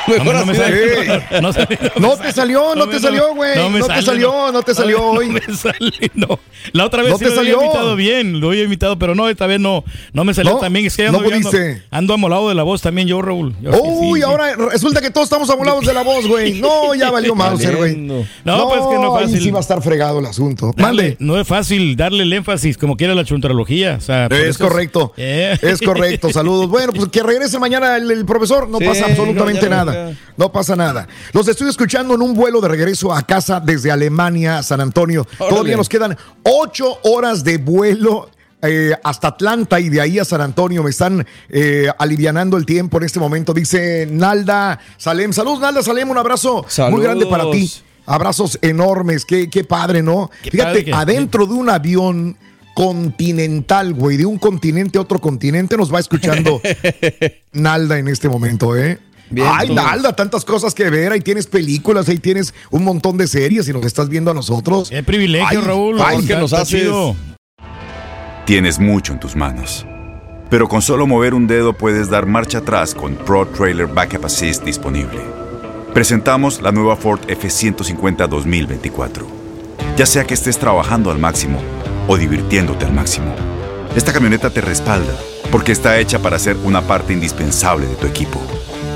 Mejor No me así de- sale. No, sale, No te salió, no te salió, güey. No te salió, no te salió hoy. No me sale, no. La otra vez No sí te lo había salió. imitado bien, lo había imitado, pero no, esta vez no, no me salió No, también. Es que no ando, ando, pudiste. ando amolado de la voz también yo, Raúl. Yo Uy, sí. ahora resulta que todos estamos amolados de la voz, güey. No, ya valió Mauser, güey. No, pues que no es ahí fácil. sí va a estar fregado el asunto. Mande. no es fácil darle el énfasis como quiera la chuntarología. O sea, por Es correcto. Eh. Es correcto. Saludos. Bueno, pues que regrese mañana el, el profesor. No Sí, pasa absolutamente no nada. No pasa nada. Los estoy escuchando en un vuelo de regreso a casa desde Alemania, San Antonio. Órale. Todavía nos quedan ocho horas de vuelo. eh, hasta Atlanta y de ahí a San Antonio me están eh, alivianando el tiempo en este momento. Dice Nalda Salem. Saludos, Nalda Salem. Un abrazo Saludos. muy grande para ti. Abrazos enormes. Qué, qué padre, ¿no? Qué Fíjate, padre que- adentro de un avión continental, güey, de un continente a otro continente, nos va escuchando Nalda en este momento, ¿eh? Bien, Ay, todos. Nalda, tantas cosas que ver. Ahí tienes películas, ahí tienes un montón de series y nos estás viendo a nosotros. Qué privilegio, Ay, Raúl. ay, que nos haces. chido. Tienes mucho en tus manos. Pero con solo mover un dedo puedes dar marcha atrás con Pro Trailer Backup Assist disponible. Presentamos la nueva Ford F150 2024. Ya sea que estés trabajando al máximo o divirtiéndote al máximo, esta camioneta te respalda porque está hecha para ser una parte indispensable de tu equipo.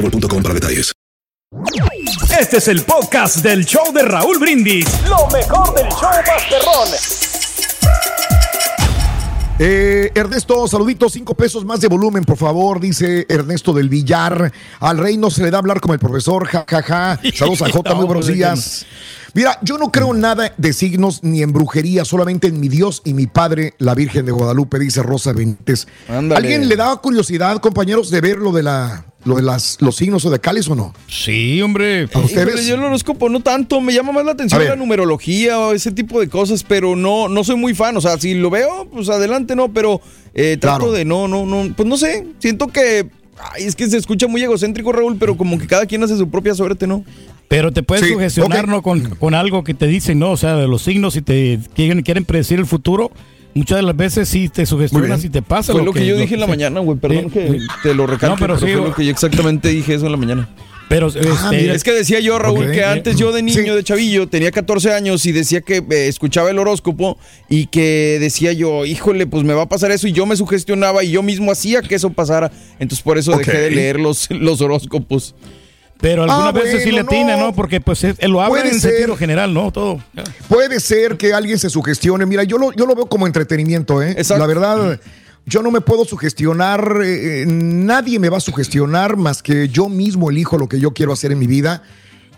boostmobile.com para detalles. Este es el podcast del show de Raúl Brindis. Lo mejor del show Masterrón. Eh, Ernesto, saluditos, cinco pesos más de volumen, por favor, dice Ernesto del Villar. Al rey no se le da hablar como el profesor, jajaja. Saludos a Jota, muy buenos días. Mira, yo no creo nada de signos ni en brujería, solamente en mi Dios y mi Padre, la Virgen de Guadalupe, dice Rosa Benítez. Ándale. ¿Alguien le da curiosidad, compañeros, de ver lo de la, lo de las, los signos zodiacales o no? Sí, hombre. ¿A ustedes? Yo el horóscopo no tanto, me llama más la atención la numerología o ese tipo de cosas, pero no, no soy muy fan. O sea, si lo veo, pues adelante, no, pero eh, trato Claro. de no, no, no, pues no sé, siento que. Ay, es que se escucha muy egocéntrico, Raúl, pero como que cada quien hace su propia suerte, ¿no? Pero te puedes Sí, sugestionar. ¿no? con, con algo que te dicen, ¿no? O sea, de los signos, si te quieren, quieren predecir el futuro, muchas de las veces sí te sugestionas y te pasa. Fue lo que yo dije en la mañana, güey. Perdón que te lo recalco, No, pero pero, sí, fue lo que yo exactamente dije eso en la mañana. Pero este, mira, Es que decía yo, Raúl, que antes yo de niño, Sí. de chavillo, tenía 14 años y decía que eh, escuchaba el horóscopo y que decía yo, híjole, pues me va a pasar eso y yo me sugestionaba y yo mismo hacía que eso pasara. Entonces por eso dejé de leer los, los horóscopos. Pero algunas Ah, veces sí le bueno, atina, no. ¿no? Porque pues es- lo Puede en ser. sentido general, ¿no? Todo. Puede ser que alguien se sugestione. Mira, yo lo, yo lo veo como entretenimiento, ¿eh? Exacto. La verdad, yo no me puedo sugestionar, eh, eh, nadie me va a sugestionar más que yo mismo elijo lo que yo quiero hacer en mi vida.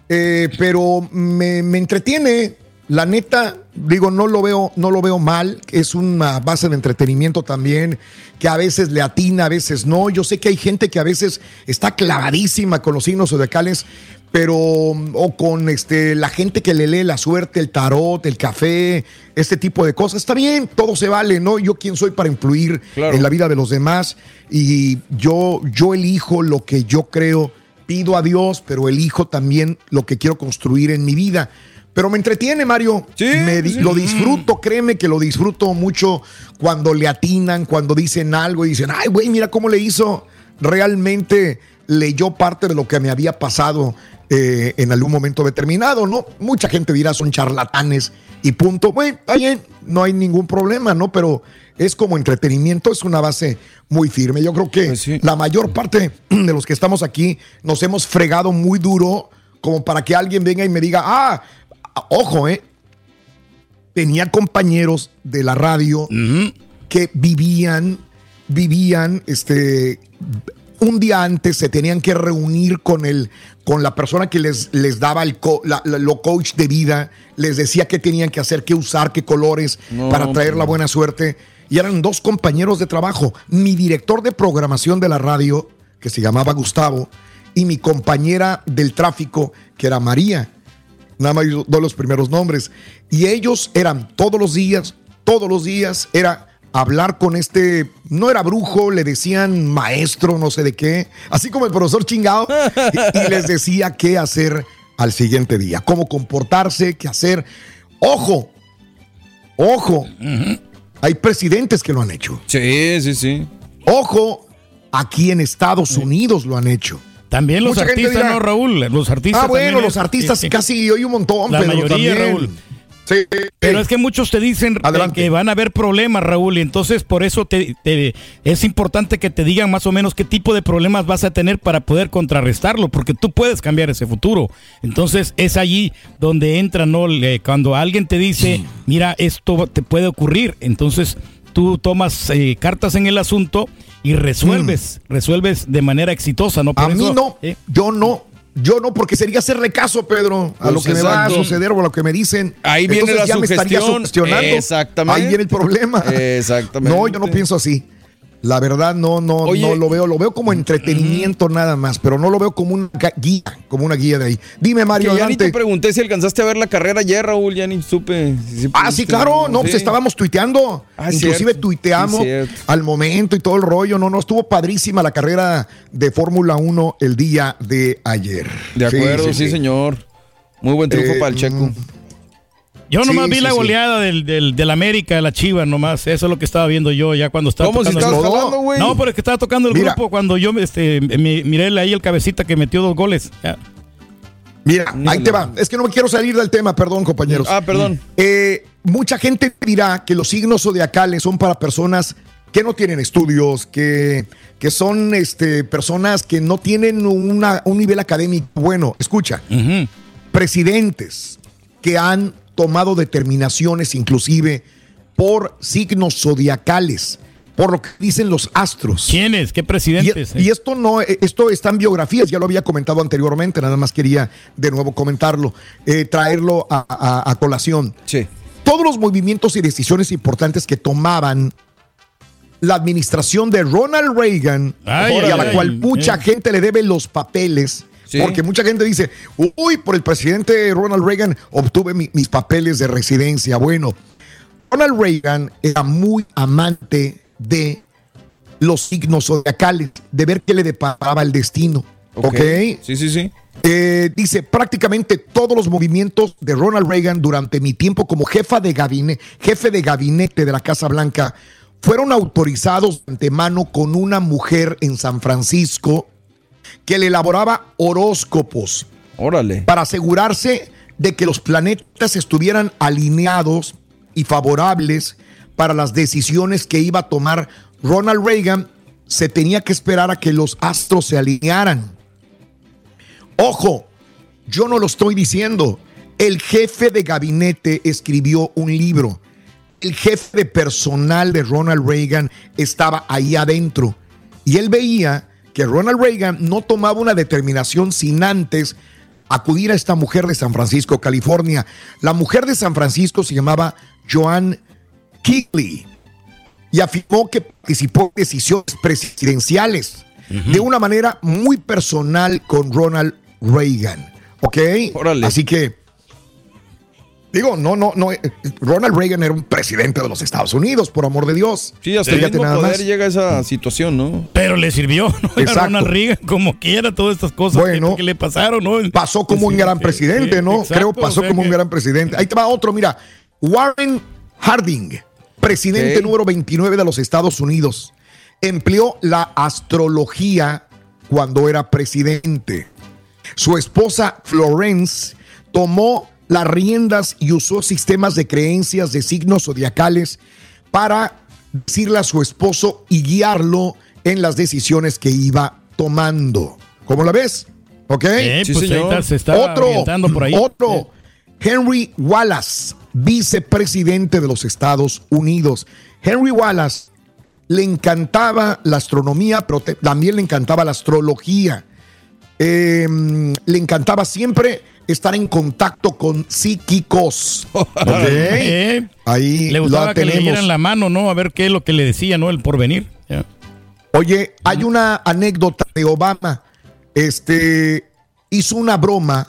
Eh, pero me, me entretiene. La neta, digo, no lo veo, no lo veo mal. Es una base de entretenimiento también, que a veces le atina, a veces no. Yo sé que hay gente que a veces está clavadísima con los signos zodiacales. pero o con este la gente que le lee la suerte, el tarot, el café, este tipo de cosas. Está bien, todo se vale, ¿no? Yo quién soy para influir Claro. en la vida de los demás y yo yo elijo lo que yo creo, pido a Dios, pero elijo también lo que quiero construir en mi vida. Pero me entretiene, Mario. Me sí. Lo disfruto, créeme que lo disfruto mucho cuando le atinan, cuando dicen algo y dicen, ay, güey, mira cómo le hizo. Realmente leyó parte de lo que me había pasado eh, en algún momento determinado, ¿no? Mucha gente dirá son charlatanes y punto. Güey, bien, no hay ningún problema, ¿no? Pero es como entretenimiento, es una base muy firme. Yo creo que la mayor parte de los que estamos aquí nos hemos fregado muy duro como para que alguien venga y me diga, ah, ojo, ¿eh? Tenía compañeros de la radio que vivían, vivían, este, un día antes se tenían que reunir con el, con la persona que les, les daba el co- la- la- lo coach de vida, les decía qué tenían que hacer, qué usar, qué colores No, para traer la buena suerte. Y eran dos compañeros de trabajo, mi director de programación de la radio, que se llamaba Gustavo, y mi compañera del tráfico, que era María. Nada más doy los primeros nombres. Y ellos eran todos los días, todos los días, era hablar con este, no era brujo, le decían maestro, no sé de qué, así como el profesor chingado, y, y les decía qué hacer al siguiente día, cómo comportarse, qué hacer. Ojo, ojo, hay presidentes que lo han hecho. Sí, sí, sí. Ojo, aquí en Estados Unidos lo han hecho. También los Mucha artistas, dirá, ¿no, Raúl? Los artistas. Ah, bueno, los artistas casi hoy un montón, La Pedro, mayoría, también. Raúl. Sí. Pero es que muchos te dicen eh, que van a haber problemas, Raúl, y entonces por eso te, te- es importante que te digan más o menos qué tipo de problemas vas a tener para poder contrarrestarlo, porque tú puedes cambiar ese futuro. Entonces es allí donde entra, ¿no? Cuando alguien te dice, mira, esto te puede ocurrir, entonces tú tomas eh, cartas en el asunto y resuelves, resuelves de manera exitosa, ¿no? Por Mm. A mí eso- no, yo no, yo no, porque sería hacerle caso, Pedro, a Pues lo que me va a suceder o a lo que me dicen. Ahí viene Entonces la ya me estaría sugestión. sugestionando. Exactamente. Ahí viene el problema. Exactamente. No, yo no pienso así. La verdad no, no, Oye. no lo veo, lo veo como entretenimiento nada más, pero no lo veo como una guía, como una guía de ahí. Dime, Mario, Que ya ni te pregunté si alcanzaste a ver la carrera ayer, Raúl, ya ni supe. si- Ah, sí, claro, no, pues Sí. estábamos tuiteando. Ah, Inclusive cierto. tuiteamos Sí, al momento y todo el rollo. No, no, estuvo padrísima la carrera de Fórmula 1 el día de ayer. De acuerdo, sí, señor. Muy buen triunfo Eh, para el Checo. Yo nomás Sí, vi sí, la sí. goleada del, del, del América, de la Chivas, nomás. Eso es lo que estaba viendo yo ya cuando estaba ¿Cómo si tocando el- jalando, güey? No, pero es que estaba tocando el Mira. grupo cuando yo este, mi- miré ahí el cabecita que metió dos goles. Ya. Mira, ahí te va. Es que no me quiero salir del tema, perdón, compañeros. Ah, perdón. Eh, mucha gente dirá que los signos zodiacales son para personas que no tienen estudios, que, que son este, personas que no tienen una- un nivel académico bueno. Escucha, presidentes que han tomado determinaciones inclusive por signos zodiacales, por lo que dicen los astros. ¿Quiénes? ¿Qué presidentes? Y, y esto no, eh, esto está en biografías, ya lo había comentado anteriormente, nada más quería de nuevo comentarlo, eh, traerlo a, a- a colación. Sí. Todos los movimientos y decisiones importantes que tomaban la administración de Ronald Reagan, Ay, y a la ay, cual mucha eh. gente le debe los papeles. Sí. Porque mucha gente dice, uy, por el presidente Ronald Reagan obtuve mi- mis papeles de residencia. Bueno, Ronald Reagan era muy amante de los signos zodiacales, de ver qué le deparaba el destino. ¿Ok? Sí, sí, sí. Eh, dice, prácticamente todos los movimientos de Ronald Reagan durante mi tiempo como jefa de gabinete, jefe de gabinete de la Casa Blanca fueron autorizados de antemano con una mujer en San Francisco que le elaboraba horóscopos Órale. para asegurarse de que los planetas estuvieran alineados y favorables para las decisiones que iba a tomar Ronald Reagan, se tenía que esperar a que los astros se alinearan. Ojo, yo no lo estoy diciendo. El jefe de gabinete escribió un libro. El jefe personal de Ronald Reagan estaba ahí adentro. Y él veía que Ronald Reagan no tomaba una determinación sin antes acudir a esta mujer de San Francisco, California. La mujer de San Francisco se llamaba Joan Keighley y afirmó que participó en decisiones presidenciales de una manera muy personal con Ronald Reagan. ¿Ok? Así que, digo, no, no, no. eh, Ronald Reagan era un presidente de los Estados Unidos, por amor de Dios. Sí, hasta el Fíjate mismo poder más. llega a esa situación, ¿no? Pero le sirvió, ¿no? Exacto. Ronald Reagan, como quiera, todas estas cosas que- Bueno, que, le pasaron, ¿no? Pasó como un gran presidente, ¿no? exacto, Creo pasó o sea como un gran presidente. Ahí te va otro, mira. Warren Harding, presidente número 29 de los Estados Unidos, empleó la astrología cuando era presidente. Su esposa Florence tomó las riendas y usó sistemas de creencias de signos zodiacales para decirle a su esposo y guiarlo en las decisiones que iba tomando. ¿Cómo la ves? ¿Ok? Eh, Sí, pues, ahí señor. está, se está otro, por ahí. otro. Henry Wallace, vicepresidente de los Estados Unidos. Henry Wallace le encantaba la astronomía, pero te- también le encantaba la astrología. Eh, le encantaba siempre estar en contacto con psíquicos. ¿Ok? Eh, Ahí le gustaba la que le dieran la mano, ¿no? A ver qué es lo que le decía, ¿no? El porvenir. Ya. Oye, hay una anécdota de Obama. Este hizo una broma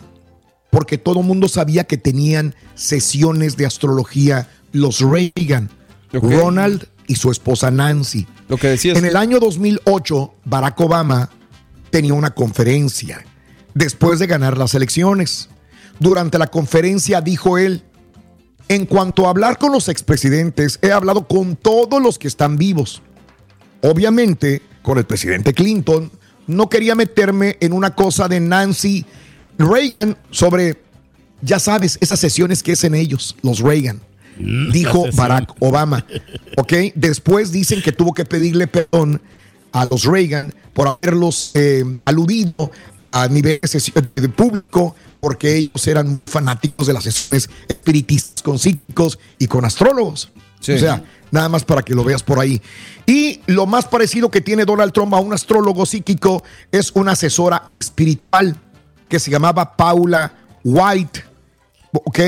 porque todo el mundo sabía que tenían sesiones de astrología los Reagan, Ronald y su esposa Nancy. Lo que decías. En el año 2008, Barack Obama tenía una conferencia después de ganar las elecciones. Durante la conferencia dijo él, en cuanto a hablar con los expresidentes, he hablado con todos los que están vivos. Obviamente, con el presidente Clinton, no quería meterme en una cosa de Nancy Reagan sobre, ya sabes, esas sesiones que hacen ellos, los Reagan. Dijo sesión. Barack Obama. ¿Ok? Después dicen que tuvo que pedirle perdón a los Reagan por haberlos eh, aludido a nivel de, público porque ellos eran fanáticos de las sesiones espiritistas con psíquicos y con astrólogos. Sí. O sea, nada más para que lo veas por ahí. Y lo más parecido que tiene Donald Trump a un astrólogo psíquico es una asesora espiritual que se llamaba Paula White. ¿Ok?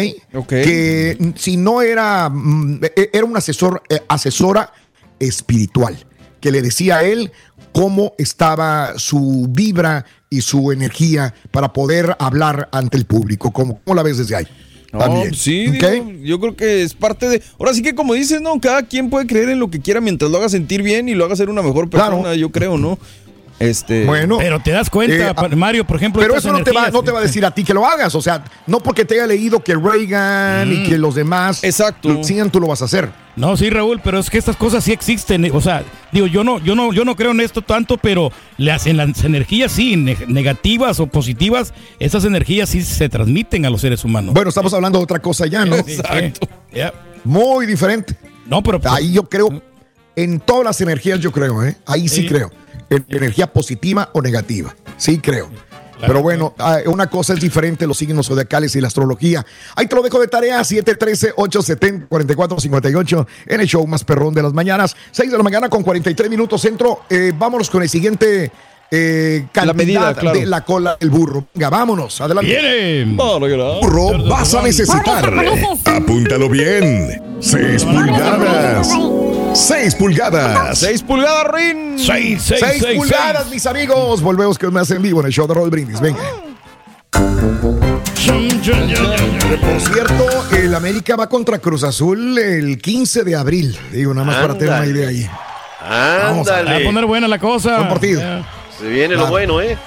Que mm, si no era, mm, e- era una asesor, eh, asesora espiritual, que le decía a él cómo estaba su vibra y su energía para poder hablar ante el público. ¿Cómo, cómo la ves desde ahí? No, También. sí, ¿Ok? digo, yo creo que es parte de. Ahora sí que, como dices, ¿no? Cada quien puede creer en lo que quiera mientras lo haga sentir bien y lo haga ser una mejor persona, yo creo, ¿no? Este. Bueno. Pero te das cuenta, Eh, Mario, por ejemplo. Pero eso no te, va, no te va a decir a ti que lo hagas. O sea, no porque te haya leído que Reagan y que los demás Exacto. lo sigan, tú lo vas a hacer. No, sí, Raúl, pero es que estas cosas sí existen. O sea, digo, yo no, yo no, yo no creo en esto tanto, pero las, en las energías sí, ne- negativas o positivas, esas energías sí se transmiten a los seres humanos. Bueno, estamos hablando de otra cosa ya, ¿no? Exacto. Muy diferente. No, pero. Ahí yo creo, en todas las energías yo creo, ¿eh? Ahí sí, Sí. creo. En energía positiva o negativa. Sí creo. Pero bueno, ah, una cosa es diferente los signos zodiacales y la astrología. Ahí te lo dejo de tarea, 713-870-4458 en el show más perrón de las mañanas. 6 de la mañana con 43 minutos centro. Eh, vámonos con el siguiente eh, cantidad medida, claro. de la cola del burro. Venga, vámonos, adelante. ¡Viene! Burro, vas a necesitar. Apúntalo bien. 6 pulgadas. 6 pulgadas. 6 pulgadas, Rin. 6, 6 6, 6, pulgadas, mis amigos. Volvemos con más en vivo en el show de Roll Brindis. Venga. Por cierto, el América va contra Cruz Azul el 15 de abril. Digo, nada más para tener una Ándale. idea ahí. Vamos a Va a Ándale. poner buena la cosa. Buen partido. Ya. Se viene lo Claro. bueno, ¿eh?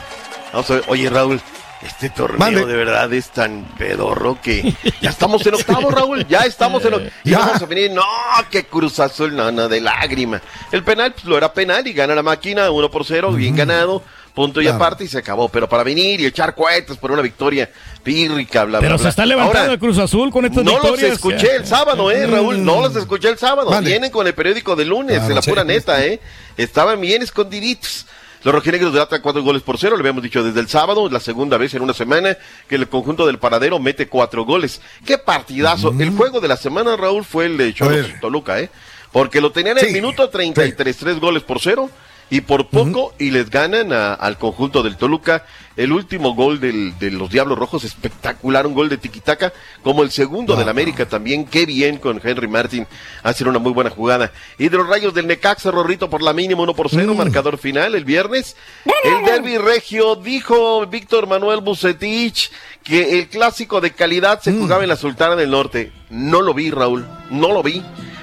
Vamos a ver. Oye, Raúl, este torneo Mande. de verdad es tan pedorro que ya estamos en octavo, Raúl. Ya estamos en octavo. Y Ya. vamos a venir, no, que Cruz Azul, no, no, de lágrima. El penal, pues lo era penal y gana la máquina, uno por cero, bien ganado. Punto y Claro. aparte y se acabó. Pero para venir y echar cohetes por una victoria pírrica, bla, bla, Pero bla. se está levantando Ahora, el Cruz Azul con estas no los victorias. escuché el sábado, eh, Raúl. No los escuché el sábado. Vienen con el periódico de lunes, Claro, en la sí. pura neta, eh. Estaban bien escondiditos. Los rojinegros delatan cuatro goles por cero, lo habíamos dicho desde el sábado, la segunda vez en una semana que el conjunto del paradero mete cuatro goles. ¡Qué partidazo! El juego de la semana, Raúl, fue el de Cholos. Toluca, ¿eh? Porque lo tenían en Sí, el minuto 33, tres goles por cero. Y por poco y les ganan a- al conjunto del Toluca. El último gol del- de los Diablos Rojos, espectacular, un gol de tiquitaca, como el segundo del América también, qué bien con Henry Martin, hacer una muy buena jugada. Y de los Rayos del Necaxa, Rorrito por la mínima 1 por 0, marcador final el viernes. El derby regio, dijo Víctor Manuel Bucetich, que el clásico de calidad se jugaba en la Sultana del Norte. No lo vi, Raúl, no lo vi.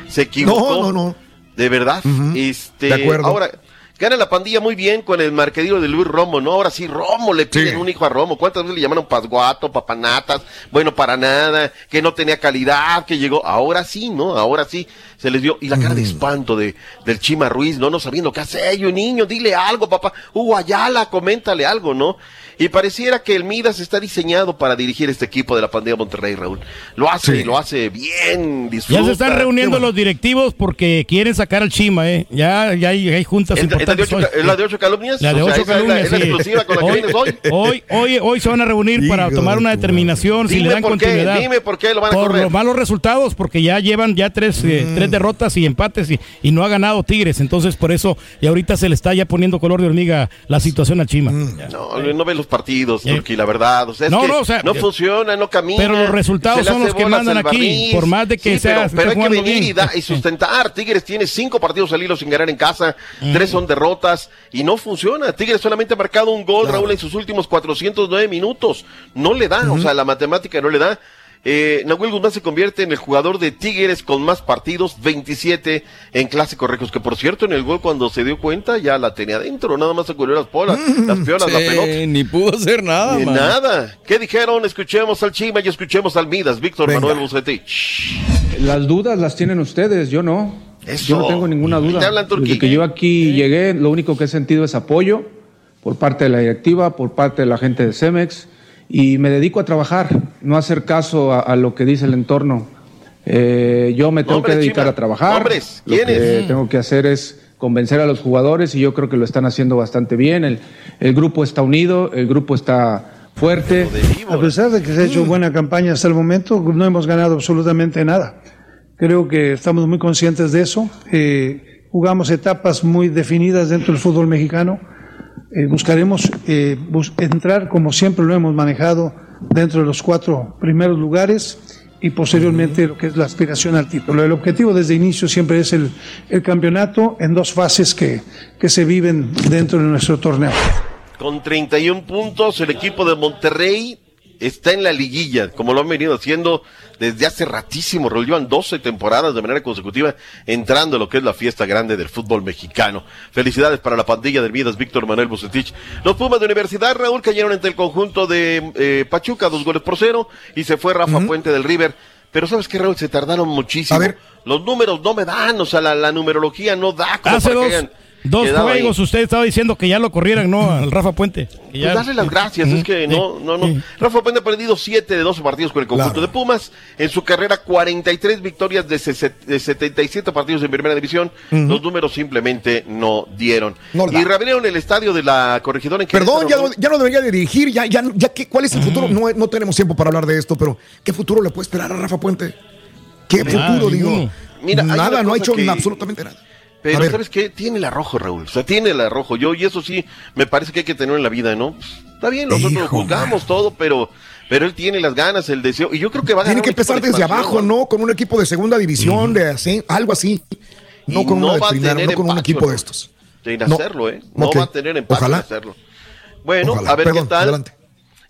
Se equivocó. No, no, no. De verdad. Este, De acuerdo. Ahora, gana la pandilla muy bien con el marquedillo de Luis Romo, ¿no? Ahora sí, Romo le piden un hijo a Romo. ¿Cuántas veces le llamaron pasguato, papanatas? Bueno, para nada, que no tenía calidad, que llegó. Ahora sí, ¿no? Ahora sí se les dio. Y la cara de espanto de, del Chima Ruiz, ¿no? No sabiendo qué hacer. Yo, niño, dile algo, papá. Hugo Ayala, coméntale algo, ¿no? Y pareciera que el Midas está diseñado para dirigir este equipo de la pandilla Monterrey, Raúl. Lo hace, lo hace bien, disfruta. Ya se están reuniendo los directivos porque quieren sacar al Chima, ¿eh? Ya, ya hay, hay juntas ¿Es- importantes. ocho hoy. ca- es la de ocho calumnias? La de ocho calumnias, es la sí. exclusiva con la que vienes hoy. hoy, hoy, hoy se van a reunir para tomar una determinación si Dime le dan por qué, continuidad. dime por qué lo van a por correr. los malos resultados, porque ya llevan ya tres, eh, Mm. tres derrotas y empates y, y no ha ganado Tigres. Entonces, por eso, y ahorita se le está ya poniendo color de hormiga la situación al Chima. No, no ve los partidos, Turki, la verdad. O sea, es No, que no, o sea, no eh, funciona, no camina. pero los resultados son los que mandan aquí, barniz. por más de que Sí, sea- Pero, pero hay que venir y, da- y sustentar. Tigres tiene cinco partidos al hilo sin ganar en casa, tres son derrotas y no funciona. Tigres solamente ha marcado un gol, Raúl, en sus últimos 409 minutos. No le da, o sea, la matemática no le da. Eh, Nahuel Guzmán se convierte en el jugador de Tigres con más partidos, 27 en clásicos récords, que por cierto en el gol cuando se dio cuenta ya la tenía dentro, nada más se cubrió las polas, las piolas, la Sí, pelota. ni pudo hacer nada, Ni man. nada. ¿Qué dijeron? Escuchemos al Chima y escuchemos al Midas, Víctor Manuel Bucetich. Las dudas las tienen ustedes, yo no. Eso. Yo no tengo ninguna duda. Te hablan, Turquí. Desde que yo aquí llegué, lo único que he sentido es apoyo por parte de la directiva, por parte de la gente de Cemex, y me dedico a trabajar, no a hacer caso a, a lo que dice el entorno. Eh, yo me tengo Nombres, que dedicar Chima. a trabajar. Nombres, Lo ¿quiénes? que Mm. tengo que hacer es convencer a los jugadores y yo creo que lo están haciendo bastante bien. El, el grupo está unido, el grupo está fuerte. A pesar de que se ha hecho buena campaña hasta el momento, no hemos ganado absolutamente nada. Creo que estamos muy conscientes de eso. Eh, jugamos etapas muy definidas dentro del fútbol mexicano. Eh, buscaremos eh, bus- entrar, como siempre lo hemos manejado, dentro de los cuatro primeros lugares y posteriormente lo que es la aspiración al título. El objetivo desde inicio siempre es el, el campeonato en dos fases que, que se viven dentro de nuestro torneo. Con 31 puntos, el equipo de Monterrey está en la liguilla, como lo han venido haciendo desde hace ratísimo. Raúl. Llevan 12 temporadas de manera consecutiva entrando a lo que es la fiesta grande del fútbol mexicano. Felicidades para la pandilla del Midas, Víctor Manuel Bucetich. Los Pumas de Universidad, Raúl, cayeron ante el conjunto de eh, Pachuca, dos goles por cero, y se fue Rafa Puente del River. Pero ¿sabes qué, Raúl? Se tardaron muchísimo. Los números no me dan, o sea, la, la numerología no da. como Hace para que dos, hayan dos ahí. juegos usted estaba diciendo que ya lo corrieran, ¿no? Al Rafa Puente. Que Pues darle las gracias, es que no, no, no. Rafa Puente ha perdido 7 de 12 partidos con el conjunto de Pumas. En su carrera, 43 victorias de, de 77 partidos en primera división. Los números simplemente no dieron. No y reabrieron el estadio de la corregidora en Perdón, ya ¿no? ya no debería de dirigir, ya, ya, ya que, ¿cuál es el futuro? No, no tenemos tiempo para hablar de esto, pero ¿qué futuro le puede esperar a Rafa Puente? ¿Qué Nada, futuro, digo? Mira, nada, no ha hecho que- absolutamente nada. Pero. ¿sabes qué? Tiene el arrojo, Raúl. O sea, tiene el arrojo. Yo, y eso sí, me parece que hay que tenerlo en la vida, ¿no? Pues, está bien, nosotros juzgamos todo, pero, pero él tiene las ganas, el deseo. Y yo creo que va a Tiene que empezar de desde abajo, ¿no? Con un equipo de segunda división, de así, algo así. No Y con no una de primera, no con un equipo de estos. En hacerlo, ¿eh? No va a tener empate Ojalá. en hacerlo. Bueno, Ojalá. a ver Perdón, qué tal. adelante.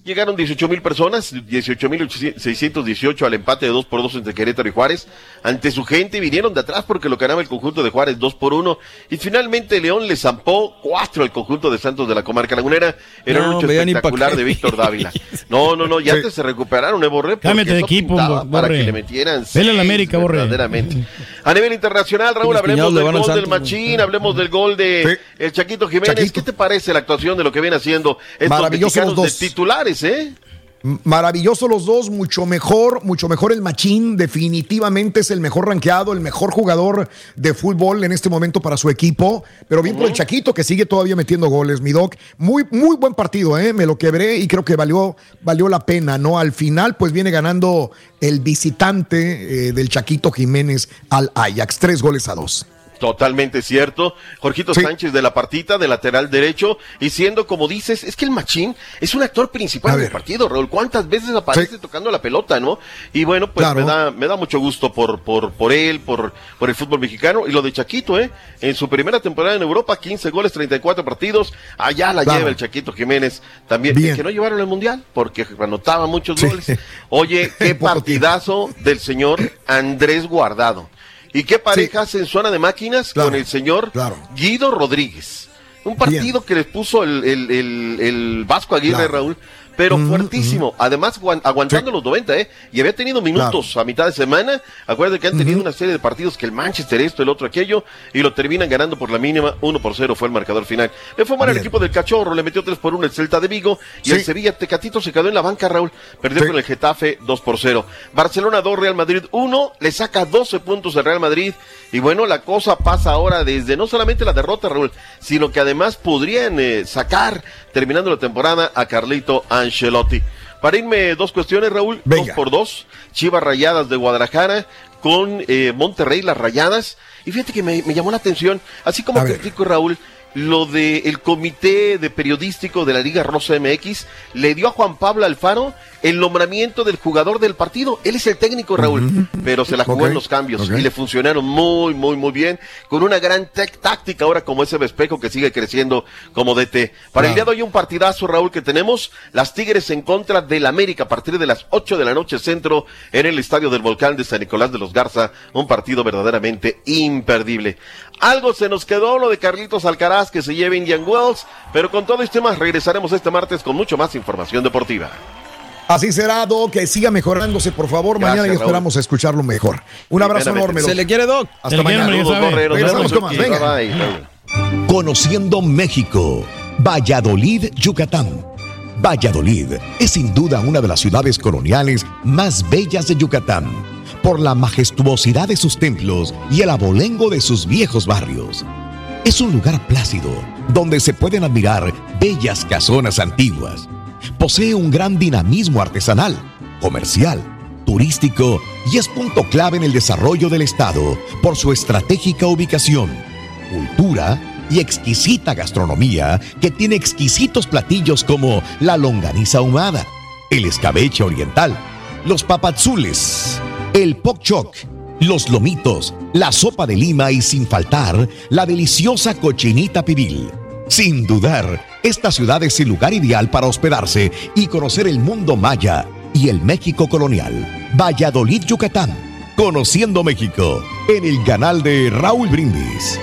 Llegaron 18 mil personas, 18 mil 618 al empate de 2 por 2 entre Querétaro y Juárez. Ante su gente vinieron de atrás porque lo ganaba el conjunto de Juárez 2 por 1. Y finalmente León le zampó 4 al conjunto de Santos de la Comarca Lagunera. Era No, un pa' espectacular de Víctor Dávila. No, no, no, ya antes se recuperaron, ¿eh, Borré? Cámbiate de equipo, pintaba Bo- Para que le metieran Vele a la América, Borre. verdaderamente. A nivel internacional, Raúl, hablemos del gol del Machín, hablemos del gol de el Chaquito Jiménez. ¿Qué te parece la actuación de lo que viene haciendo estos mexicanos de dos. Eh? Maravilloso los dos, mucho mejor, mucho mejor el Machín, definitivamente es el mejor rankeado, el mejor jugador de fútbol en este momento para su equipo, pero bien por el Chaquito que sigue todavía metiendo goles, mi doc. Muy, muy buen partido, ¿eh? me lo quebré y creo que valió, valió la pena, ¿no? Al final, pues viene ganando el visitante eh, del Chaquito Jiménez al Ajax, tres goles a dos. Totalmente cierto. Jorgito Sánchez de la partita, de lateral derecho, y siendo como dices, es que el Machín es un actor principal del partido, Raúl. ¿Cuántas veces aparece tocando la pelota, no? Y bueno, pues me da, me da mucho gusto por, por, por él, por, por el fútbol mexicano, y lo de Chaquito, eh. En su primera temporada en Europa, 15 goles, 34 partidos, allá la lleva el Chaquito Jiménez también. Que no llevaron el mundial, porque anotaba muchos goles. Oye, qué partidazo del señor Andrés Guardado. ¿Y qué parejas en zona de máquinas con el señor Guido Rodríguez? Un partido que les puso el, el, el, el Vasco Aguirre, Raúl, pero fuertísimo. Además, aguantando los 90, ¿eh? Y había tenido minutos a mitad de semana. Acuérdense que han tenido una serie de partidos que el Manchester esto, el otro aquello, y lo terminan ganando por la mínima. 1 por 0 fue el marcador final. Le fue mal el equipo del Cachorro, le metió 3 por 1 el Celta de Vigo, y el Sevilla Tecatito se quedó en la banca, Raúl. Perdió con el Getafe 2 por 0. Barcelona 2, Real Madrid 1, le saca 12 puntos al Real Madrid. Y bueno, la cosa pasa ahora desde no solamente la derrota, Raúl, sino que además podrían eh, sacar, terminando la temporada, a Carlito Ancelotti. Para irme dos cuestiones, Raúl, dos por dos. Chivas Rayadas de Guadalajara con eh, Monterrey, las Rayadas. Y fíjate que me, llamó la atención, así como critico, Raúl, lo del el comité de periodístico de la Liga Rosa MX le dio a Juan Pablo Alfaro el nombramiento del jugador del partido. Él es el técnico, Raúl, pero se la jugó en los cambios y le funcionaron muy, muy, muy bien, con una gran táctica ahora como ese espejo que sigue creciendo como DT. Para el día de hoy un partidazo, Raúl, que tenemos las Tigres en contra del América a partir de las 8 de la noche centro en el Estadio del Volcán de San Nicolás de los Garza, un partido verdaderamente imperdible. Algo se nos quedó lo de Carlitos Alcaraz que se lleva Indian Wells, pero con todo este más regresaremos este martes con mucho más información deportiva. Así será, Doc, que siga mejorándose, por favor. mañana y esperamos escucharlo mejor. Un abrazo enorme, Se le quiere, Doc. Hasta mañana. Regresamos con más. Venga. Conociendo México. Valladolid, Yucatán. Valladolid es sin duda una de las ciudades coloniales más bellas de Yucatán, por la majestuosidad de sus templos y el abolengo de sus viejos barrios. Es un lugar plácido, donde se pueden admirar bellas casonas antiguas, posee un gran dinamismo artesanal, comercial, turístico y es punto clave en el desarrollo del Estado por su estratégica ubicación, cultura y exquisita gastronomía que tiene exquisitos platillos como la longaniza ahumada, el escabeche oriental, los papazules, el pok chok, los lomitos, la sopa de lima y sin faltar la deliciosa cochinita pibil. Sin dudar, esta ciudad es el lugar ideal para hospedarse y conocer el mundo maya y el México colonial. Valladolid, Yucatán. Conociendo México en el canal de Raúl Brindis.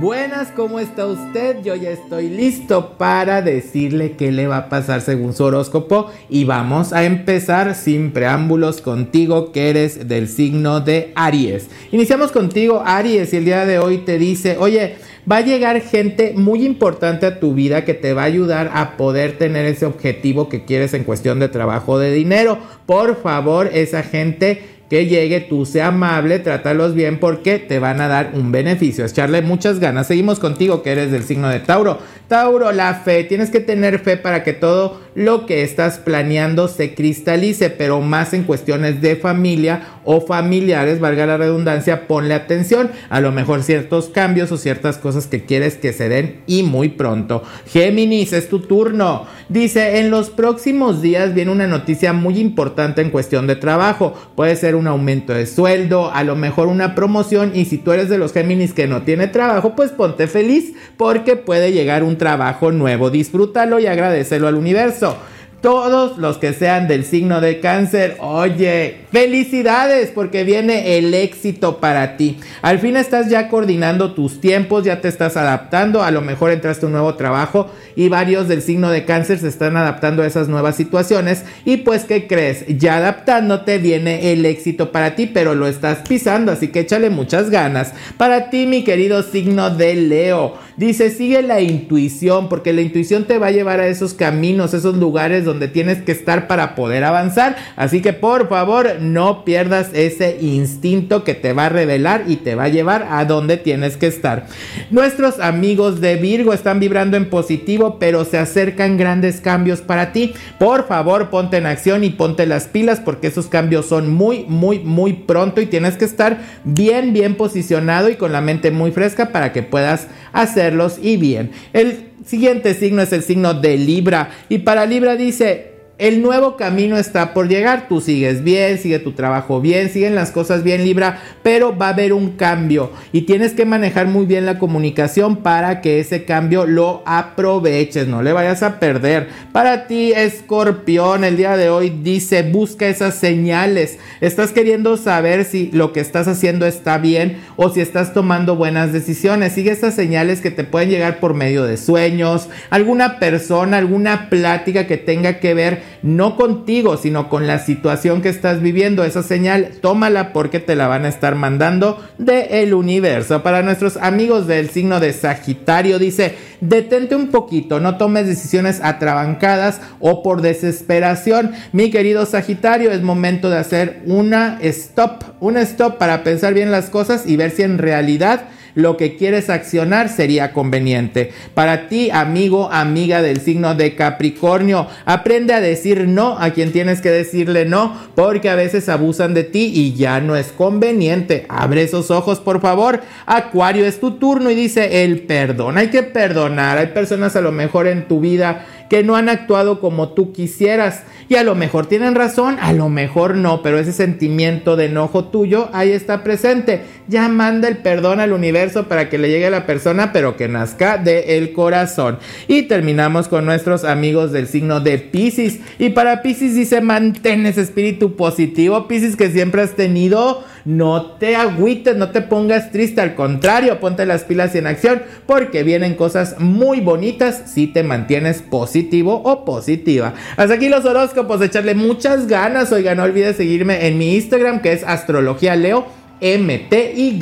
Buenas, ¿cómo está usted? Yo ya estoy listo para decirle qué le va a pasar según su horóscopo y vamos a empezar sin preámbulos contigo que eres del signo de Aries. Iniciamos contigo Aries y el día de hoy te dice, oye, va a llegar gente muy importante a tu vida que te va a ayudar a poder tener ese objetivo que quieres en cuestión de trabajo de dinero. Por favor, esa gente que llegue, tú sea amable, trátalos bien porque te van a dar un beneficio. Echarle muchas ganas. Seguimos contigo que eres del signo de Tauro. Tauro, la fe. Tienes que tener fe para que todo lo que estás planeando se cristalice, pero más en cuestiones de familia o familiares, valga la redundancia, ponle atención. A lo mejor ciertos cambios o ciertas cosas que quieres que se den y muy pronto. Géminis, es tu turno. Dice, en los próximos días viene una noticia muy importante en cuestión de trabajo. Puede ser un aumento de sueldo, a lo mejor una promoción y si tú eres de los Géminis que no tiene trabajo, pues ponte feliz porque puede llegar un trabajo nuevo. Disfrútalo y agradecelo al universo Bueno, todos los que sean del signo de cáncer, oye, felicidades porque viene el éxito para ti. Al fin estás ya coordinando tus tiempos, ya te estás adaptando, a lo mejor entraste un nuevo trabajo y varios del signo de cáncer se están adaptando a esas nuevas situaciones y pues ¿qué crees? Ya adaptándote viene el éxito para ti, pero lo estás pisando, así que échale muchas ganas. Para ti, mi querido signo de Leo, dice, sigue la intuición porque la intuición te va a llevar a esos caminos, esos lugares donde tienes que estar para poder avanzar. Así que por favor no pierdas ese instinto que te va a revelar y te va a llevar a donde tienes que estar. Nuestros amigos de Virgo están vibrando en positivo, pero se acercan grandes cambios para ti. Por favor, ponte en acción y ponte las pilas porque esos cambios son muy, muy, muy pronto y tienes que estar bien, bien posicionado y con la mente muy fresca para que puedas hacerlos y bien. El siguiente signo es el signo de Libra. Y para Libra dice, el nuevo camino está por llegar. Tú sigues bien, sigue tu trabajo bien, siguen las cosas bien, Libra, pero va a haber un cambio y tienes que manejar muy bien la comunicación para que ese cambio lo aproveches, no le vayas a perder. Para ti, Escorpión, el día de hoy dice, busca esas señales. Estás queriendo saber si lo que estás haciendo está bien o si estás tomando buenas decisiones. Sigue esas señales que te pueden llegar por medio de sueños, alguna persona, alguna plática que tenga que ver no contigo, sino con la situación que estás viviendo. Esa señal, tómala porque te la van a estar mandando de el universo. Para nuestros amigos del signo de Sagitario, dice, detente un poquito, no tomes decisiones atrabancadas o por desesperación. Mi querido Sagitario, es momento de hacer una stop, un stop para pensar bien las cosas y ver si en realidad lo que quieres accionar sería conveniente. Para ti, amigo, amiga del signo de Capricornio, aprende a decir no a quien tienes que decirle no, porque a veces abusan de ti y ya no es conveniente. Abre esos ojos, por favor. Acuario, es tu turno y dice el perdón. Hay que perdonar. Hay personas a lo mejor en tu vida que no han actuado como tú quisieras. Y a lo mejor tienen razón, a lo mejor no, pero ese sentimiento de enojo tuyo ahí está presente. Ya manda el perdón al universo para que le llegue a la persona, pero que nazca del corazón. Y terminamos con nuestros amigos del signo de Pisces. Y para Pisces dice, mantén ese espíritu positivo, Pisces que siempre has tenido. No te agüites, no te pongas triste, al contrario, ponte las pilas en acción porque vienen cosas muy bonitas si te mantienes positivo o positiva. Hasta aquí los horóscopos, echarle muchas ganas. Oiga, no olvides seguirme en mi Instagram que es Astrología Leo. MTY.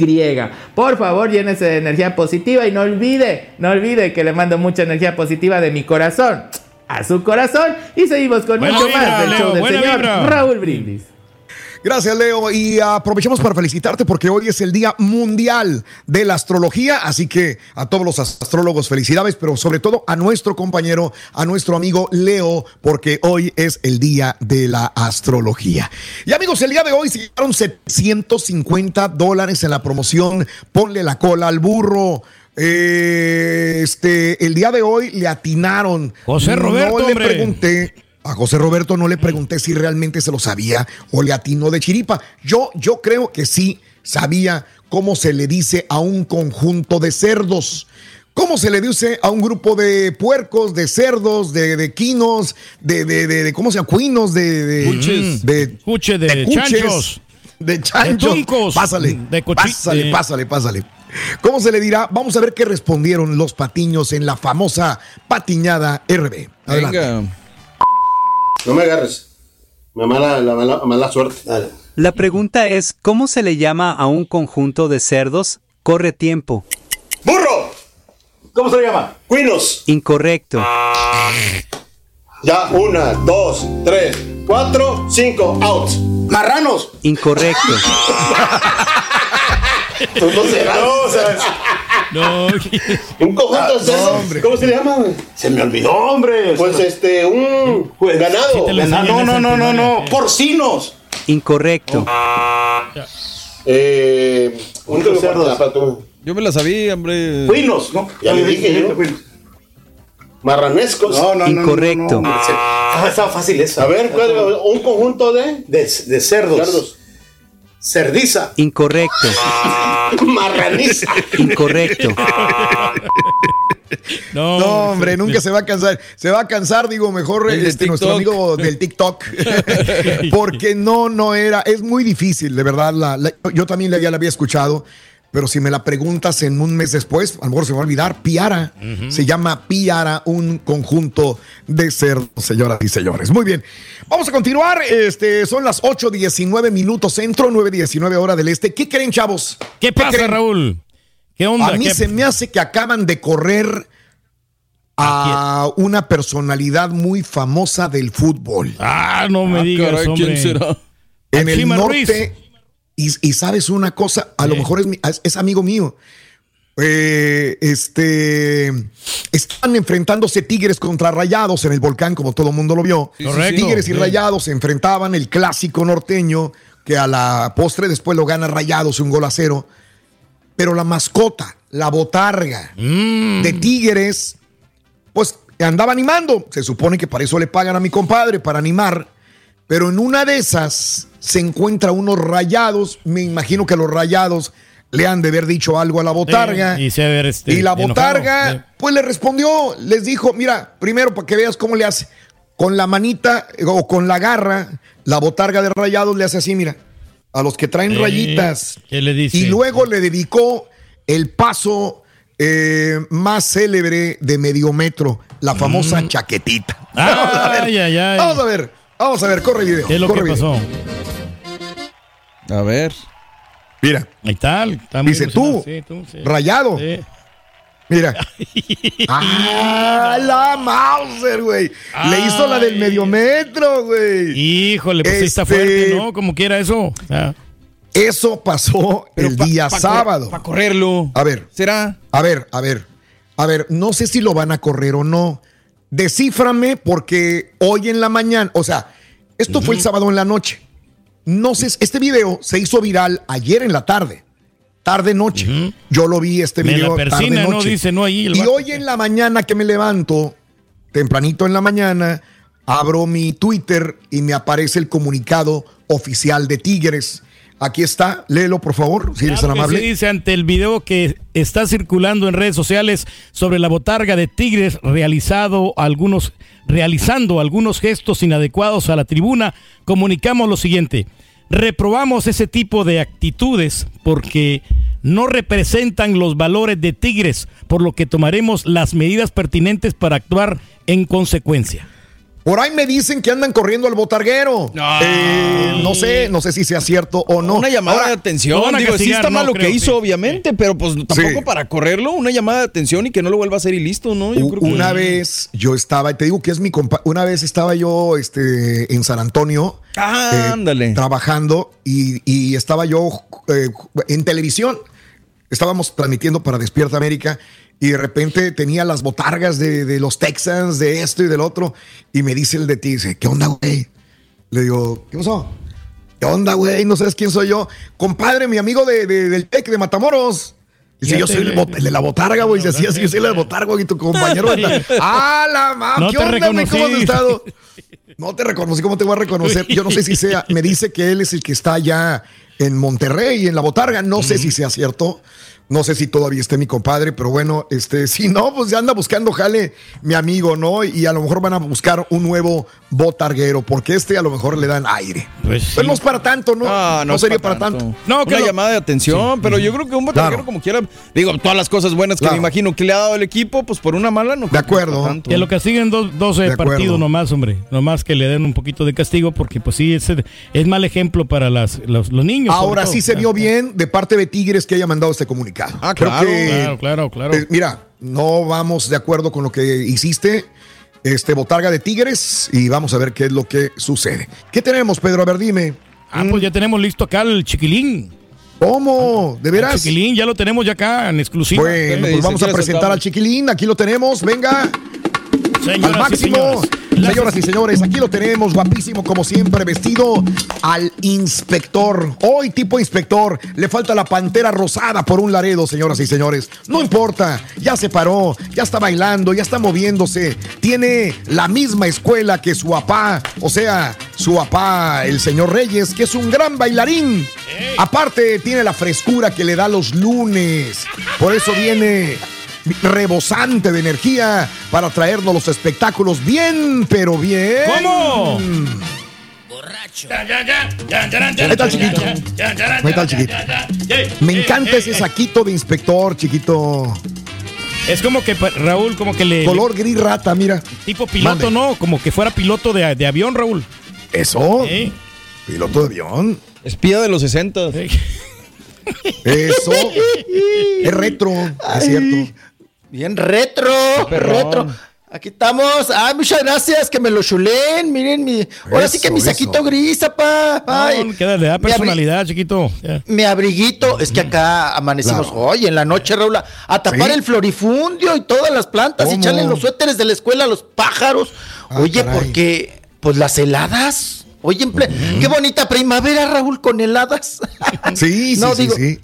Por favor, llénese de energía positiva y no olvide, no olvide que le mando mucha energía positiva de mi corazón a su corazón. Y seguimos con Buena mucho vibra, más del Leo, show del señor vibra. Raúl Brindis. Gracias, Leo. Y aprovechamos para felicitarte porque hoy es el Día Mundial de la Astrología. Así que a todos los astrólogos, felicidades, pero sobre todo a nuestro compañero, a nuestro amigo Leo, porque hoy es el Día de la Astrología. Y amigos, el día de hoy se llegaron 750 dólares en la promoción Ponle la cola al burro. Eh, este, el día de hoy le atinaron. José Roberto, No le hombre. pregunté. A José Roberto no le pregunté si realmente se lo sabía o le atinó de chiripa. Yo, yo creo que sí sabía cómo se le dice a un conjunto de cerdos. ¿Cómo se le dice a un grupo de puercos, de cerdos, de, de quinos, de, de, de, de- ¿cómo se llama? Cuinos, de, de, Cuches. de, Cuche de cuches, chanchos. de chanchos. De tuncos. Pásale, pásale, de- pásale, pásale. ¿Cómo se le dirá? Vamos a ver qué respondieron los patiños en la famosa patiñada RB. Adelante. No me agarres. Me mala, la mala, mala suerte. Dale. La pregunta es, ¿cómo se le llama a un conjunto de cerdos? Corre tiempo. ¡Burro! ¿Cómo se le llama? Cuinos. Incorrecto. Ya, una, dos, tres, cuatro, cinco, out. Marranos. Incorrecto. Tú no serás. No, serás. No. Un conjunto de cerdos. ¿Cómo se le llama? Se me olvidó, hombre. Pues este, un ganado. Sí lo enseñan no, no, no, no, no. Porcinos. Incorrecto. Eh, un cerdos. Yo me la sabía, hombre. Cuinos, ¿no? Ya le dije yo. Marranescos. No, no, no, no, Incorrecto. no. Se- Ah, estaba fácil eso. A ver, ¿cuál- un conjunto de De, de cerdos. cerdos. Cerdiza. Incorrecto. Marraniza. Incorrecto. No, No, hombre, nunca se va a cansar. Se va a cansar, digo, mejor este, nuestro amigo del TikTok. Porque no, no era. Es muy difícil, de verdad. la- la- yo también la- ya la había escuchado. Pero si me la preguntas en un mes después, a lo mejor se me va a olvidar. Piara. Se llama Piara, un conjunto de cerdos, señoras y señores. Muy bien. Vamos a continuar. Este, son las 8.19 minutos centro, 9.19 hora del este. ¿Qué creen, chavos? ¿Qué pasa, creen? Raúl? ¿Qué onda? A mí ¿Qué- se me hace que acaban de correr a una personalidad muy famosa del fútbol. Ah, no me Ah, digas, caray, ¿quién hombre. será? En el Chima norte. Ruiz. Y, y sabes una cosa, a lo mejor es, es- amigo mío. Eh, este están enfrentándose Tigres contra Rayados en el volcán, como todo el mundo lo vio. Correcto, Tigres y. Rayados se enfrentaban el clásico norteño, que a la postre después lo gana Rayados un gol a cero. Pero la mascota, la botarga Mm. de Tigres, pues andaba animando. Se supone que para eso le pagan a mi compadre, para animar. Pero en una de esas se encuentra unos rayados. Me imagino que los rayados le han de haber dicho algo a la botarga. Sí, y se este, y la botarga, pues le respondió, les dijo, mira, primero para que veas cómo le hace. Con la manita eh, o con la garra, la botarga de rayados le hace así, mira. A los que traen Eh, rayitas. ¿Qué le dice? Y luego le dedicó el paso eh, más célebre de medio metro, la famosa chaquetita. Vamos a ver, Mm. Ay, ay, ay. Vamos a ver, vamos a ver, corre el video. ¿Qué es lo corre que video. A ver. Mira. Ahí está. está muy Dice tú. Sí, tú, sí. rayado. Sí. Mira. ¡Ah, la Mauser, güey! Le hizo la del medio metro, güey. Híjole, pues sí está Este- fuerte, ¿no? Como quiera eso. Ah. Eso pasó el pa- día pa- sábado. Para correrlo. A ver. ¿Será? A ver, a ver. A ver, no sé si lo van a correr o no. Descíframe porque hoy en la mañana, o sea, esto fue el sábado en la noche. No sé, este video se hizo viral ayer en la tarde. Tarde noche. Yo lo vi este Me video la persina, tarde ¿no? Dice, no, ahí el y hoy en la mañana que me levanto, tempranito en la mañana, abro mi Twitter y me aparece el comunicado oficial de Tigres. Aquí está, léelo por favor, si eres tan Claro amable. sí, dice ante el video que está circulando en redes sociales sobre la botarga de Tigres realizado algunos realizando algunos gestos inadecuados a la tribuna, comunicamos lo siguiente: reprobamos ese tipo de actitudes porque no representan los valores de Tigres, por lo que tomaremos las medidas pertinentes para actuar en consecuencia. Por ahí me dicen que andan corriendo al botarguero. Eh, no sé, no sé si sea cierto o no. Una llamada Ahora, de atención. Digo, sí castigar, está no mal lo creo, que hizo, sí. obviamente, pero pues tampoco Sí. para correrlo. Una llamada de atención y que no lo vuelva a hacer y listo, ¿no? Yo u- creo que- una vez yo estaba, te digo que es mi compa, una vez estaba yo este, en San Antonio Ah, eh, ándale. trabajando y, y estaba yo eh, en televisión. Estábamos transmitiendo para Despierta América y de repente tenía las botargas de, de los Texans, de esto y del otro. Y me dice el de ti, dice, ¿qué onda, güey? Le digo, ¿qué pasó? ¿Qué onda, güey? No sabes quién soy yo. Compadre, mi amigo de, de- del TEC de Matamoros. Dice, yo soy el, el de la botarga, güey. Dice, así, así, yo soy el de la botarga, y tu compañero. ¡Ah, la mam! No ¿Qué onda, güey? ¿Cómo has estado? No te reconocí, ¿cómo te voy a reconocer? Yo no sé si sea, me dice que él es el que está allá en Monterrey, en la botarga. No sé si sea cierto. No sé si todavía esté mi compadre, pero bueno, este, si no, pues ya anda buscando jale mi amigo, ¿no? Y a lo mejor van a buscar un nuevo botarguero, porque este a lo mejor le dan aire. Pues Pero no es para tanto, ¿no? Ah, no, es sería para tanto. No, que una lo- llamada de atención, pero yo creo que un botarguero Claro. como quiera, digo, todas las cosas buenas que Claro. me imagino que le ha dado el equipo, pues por una mala no. De acuerdo. tanto. Que lo castiguen dos, 12 De acuerdo. partidos nomás, hombre. Nomás que le den un poquito de castigo, porque pues sí, es, es mal ejemplo para las, los, los niños. Ahora sí se vio bien de parte de Tigres que haya mandado este comunicado. Ah, Creo claro, que, Claro, claro, claro. eh, mira, no vamos de acuerdo con lo que hiciste, este botarga de Tigres, y vamos a ver qué es lo que sucede. ¿Qué tenemos, Pedro? A ver, dime. Ah, pues ya tenemos listo acá el chiquilín. ¿Cómo? ¿De El veras? chiquilín, ya lo tenemos ya acá en exclusiva. Bueno, pues vamos ¿Quién a presentar al chiquilín. Aquí lo tenemos. Venga. Señoras al y máximo. Señoras y señores, aquí lo tenemos, guapísimo como siempre, vestido al inspector. Hoy tipo inspector, le falta la pantera rosada por un laredo, señoras y señores. No importa, ya se paró, ya está bailando, ya está moviéndose. Tiene la misma escuela que su papá, o sea, su papá, el señor Reyes, que es un gran bailarín. Aparte, tiene la frescura que le da los lunes. Por eso viene rebosante de energía para traernos los espectáculos bien, pero bien. ¿Cómo? Ahí está el chiquito. Ahí está el chiquito. Me encanta ese saquito de inspector, chiquito. Es como que, pa- Raúl, como que le... Color gris rata, mira. Tipo piloto, Mande. ¿no? Como que fuera piloto de, de avión, Raúl. Eso. Sí. Piloto de avión. Espía de los 60. Eso. es retro, es cierto. Bien retro, retro. Aquí estamos. Ah, muchas gracias, que me lo chulen. Miren, mi, ahora sí que mi eso. saquito gris, papá. Ay, No, queda, le da abri- personalidad, chiquito. Ya. Mi abriguito, es que acá amanecimos hoy en la noche, Raúl, a- tapar ¿Sí? el florifundio y todas las plantas y echarle los suéteres de la escuela a los pájaros. Ah, Oye, porque, pues las heladas. Oye, en ple- qué bonita primavera, Raúl, con heladas. Sí, sí, No, sí, digo, sí.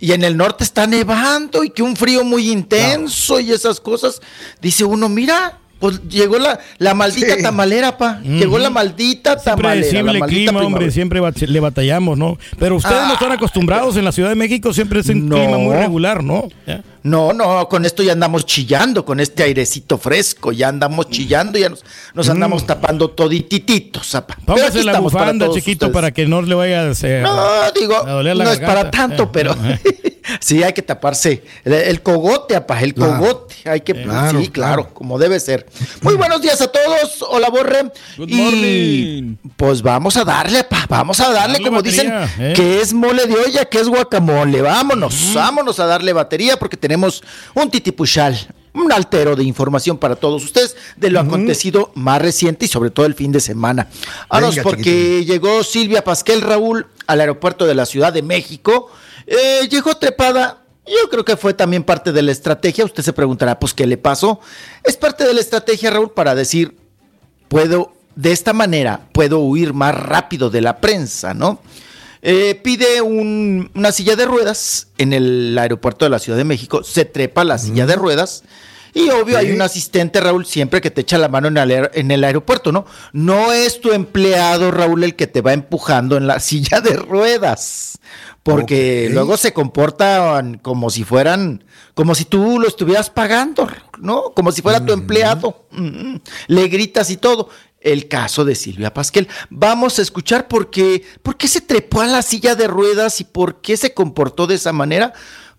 Y en el norte está nevando y que un frío muy intenso y esas cosas. Dice uno, mira, pues llegó la, la maldita Sí. tamalera, pa. Llegó la maldita tamalera. La Predecible maldita clima, hombre, siempre bat- le batallamos, ¿no? Pero ustedes no Ah. están acostumbrados en la Ciudad de México, siempre es un No. clima muy regular, ¿no? Ya. No, no, con esto ya andamos chillando, con este airecito fresco, ya andamos chillando, ya nos, nos andamos tapando toditititos, zapa. Pero aquí Mm. Póngase la estamos para bufanda, todos chiquito, ustedes. para que no le vaya a hacer. No, digo, a doler la no es para tanto, Eh, pero eh. Sí hay que taparse el, el cogote, apa, el Claro. cogote, hay que, Claro, sí, claro, claro. como debe ser. Muy buenos días a todos, hola Borre. Good y morning. pues vamos a darle, apa, vamos a darle, Darle como batería, dicen, eh. que es mole de olla, que es guacamole. Vámonos, vámonos a darle batería porque tenemos un titipuchal. Un altero de información para todos ustedes de lo acontecido más reciente y sobre todo el fin de semana. Vámonos Venga, porque llegó Silvia Pasquel Raúl al aeropuerto de la Ciudad de México. Eh, llegó trepada. Yo creo que fue también parte de la estrategia. Usted se preguntará, pues, ¿qué le pasó? Es parte de la estrategia, Raúl, para decir, puedo, de esta manera, puedo huir más rápido de la prensa, ¿no? Eh, pide un- una silla de ruedas en el aeropuerto de la Ciudad de México, se trepa la silla de ruedas y obvio hay un asistente, Raúl, siempre que te echa la mano en el, aer- en el aeropuerto, ¿no? No es tu empleado, Raúl, el que te va empujando en la silla de ruedas, porque luego se comportan como si fueran, como si tú lo estuvieras pagando, ¿no? Como si fuera tu empleado. Mm, Le gritas y todo. El caso de Silvia Pasquel. Vamos a escuchar por qué, por qué se trepó a la silla de ruedas y por qué se comportó de esa manera.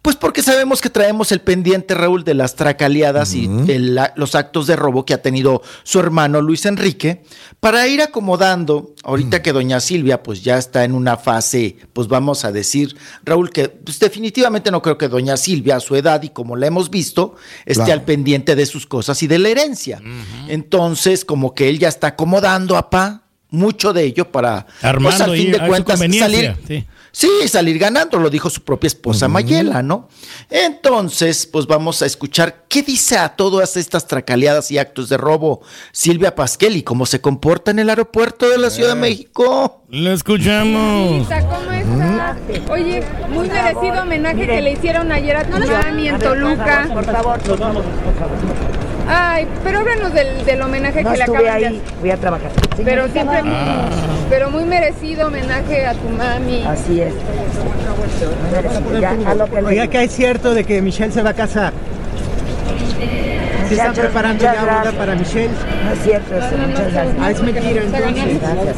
Pues porque sabemos que traemos el pendiente, Raúl, de las tracaleadas y el- la- los actos de robo que ha tenido su hermano Luis Enrique, para ir acomodando, ahorita que doña Silvia pues ya está en una fase, pues vamos a decir, Raúl, que pues, definitivamente no creo que doña Silvia a su edad y como la hemos visto, esté Claro. al pendiente de sus cosas y de la herencia. Entonces, como que él ya está acomodando, apá, mucho de ello para, pues, Armando al fin ahí de a cuentas, salir, sí. Sí, salir ganando, lo dijo su propia esposa Mayela, ¿no? Entonces, pues vamos a escuchar qué dice a todas estas tracaleadas y actos de robo Silvia Pasquel y cómo se comporta en el aeropuerto de la Ciudad de México. Lo escuchamos. ¿Cómo está? Oye, muy merecido homenaje que le hicieron ayer a tu mami en Toluca. Por favor, nos vamos. Ay, pero háblanos del, del homenaje No que le acaban de ahí, hacer. fui a trabajar. Pero siempre, Ah. pero muy merecido homenaje a tu mami. Así es. Ya, a lo que le- Oiga, que es cierto de que Michelle se va a casar. Se están preparando ya boda gracias. para Michelle. No es cierto eso, muchas gracias. Ah, es mentira, entonces. Gracias.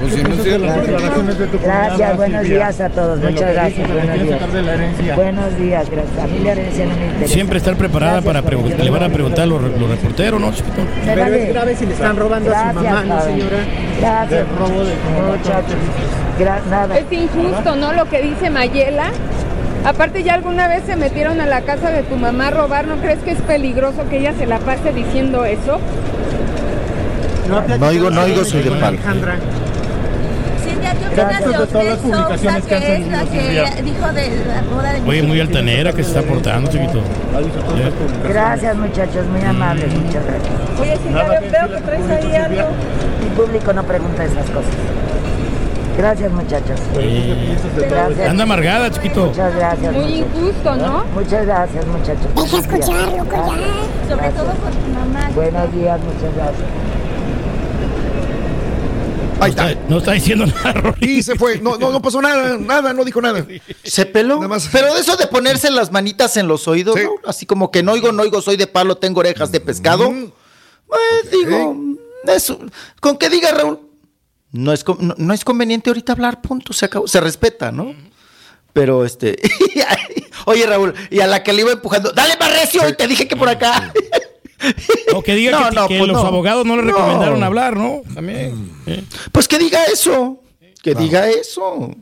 Pues si no es cierto, las declaraciones de tu Gracias, buenos días a todos, muchas que gracias, que buenos días. Buenos días, gracias. A mí la herencia no me interesa. Siempre estar preparada para preguntar, le van a preguntar los, los reporteros, ¿no, Pero es grave si le están robando a su Gracias, mamá, ¿no, señora? Gracias. Robo de Muchachos, gra- nada. Es injusto, ¿no? Lo que dice Mayela. Aparte ya alguna vez se metieron a la casa de tu mamá a robar, ¿no crees que es peligroso que ella se la pase diciendo eso? No oigo, no oigo, soy de palo. Alejandra. Silvia, ¿qué opinas de todas las publicaciones que que es la que dijo de la boda de Oye, muy altanera que se está portando, chiquito. Gracias, muchachos, muy amables, muchas gracias. Oye, veo, veo que traes ahí algo. Mi público no pregunta esas cosas. Gracias, muchachos. Gracias. Anda amargada, chiquito. Muchas gracias. Muy muchachos. injusto, ¿no? Muchas gracias, muchachos. Deja Buenos días. escuchar, loco, ya. Sobre todo por tu mamá. Buenos días, muchas gracias. Ahí está. No está diciendo nada, Rolly. Y se fue. No, no, no pasó nada, nada, no dijo nada. Se peló. Pero de eso de ponerse las manitas en los oídos, Sí. ¿no? así como que no oigo, no oigo, soy de palo, tengo orejas de pescado. Pues digo, eso, con que diga Raúl, no es, no, no es conveniente ahorita hablar, punto, se acabó, se respeta, ¿no? Pero este, oye Raúl, y a la que le iba empujando, dale más recio, y te dije que por acá. O que diga No, que, no, que pues los no. abogados no le recomendaron hablar, ¿no? También. eh. Pues que diga eso, que diga eso.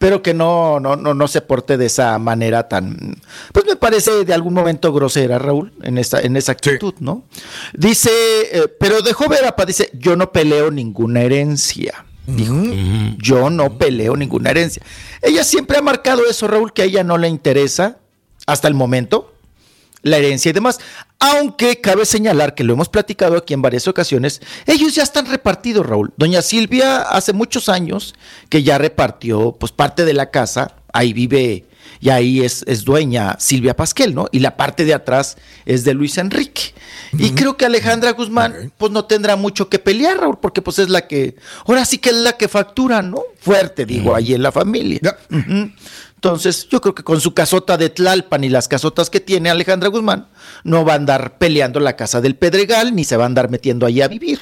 Pero que no, no, no, no se porte de esa manera tan, pues me parece de algún momento grosera, Raúl, en esa, en esa actitud, ¿no? Dice, eh, pero dejó ver a dice, yo no peleo ninguna herencia. Dijo, yo no peleo ninguna herencia. Ella siempre ha marcado eso, Raúl, que a ella no le interesa hasta el momento la herencia y demás. Aunque cabe señalar que lo hemos platicado aquí en varias ocasiones, ellos ya están repartidos, Raúl. Doña Silvia hace muchos años que ya repartió pues parte de la casa, ahí vive y ahí es, es dueña Silvia Pasquel, ¿no? Y la parte de atrás es de Luis Enrique. Y creo que Alejandra Guzmán pues no tendrá mucho que pelear, Raúl, porque pues es la que, ahora sí que es la que factura, ¿no? Fuerte, digo, ahí en la familia. Ujú. Entonces, yo creo que con su casota de Tlalpan y las casotas que tiene Alejandra Guzmán, no va a andar peleando la casa del Pedregal, ni se va a andar metiendo ahí a vivir.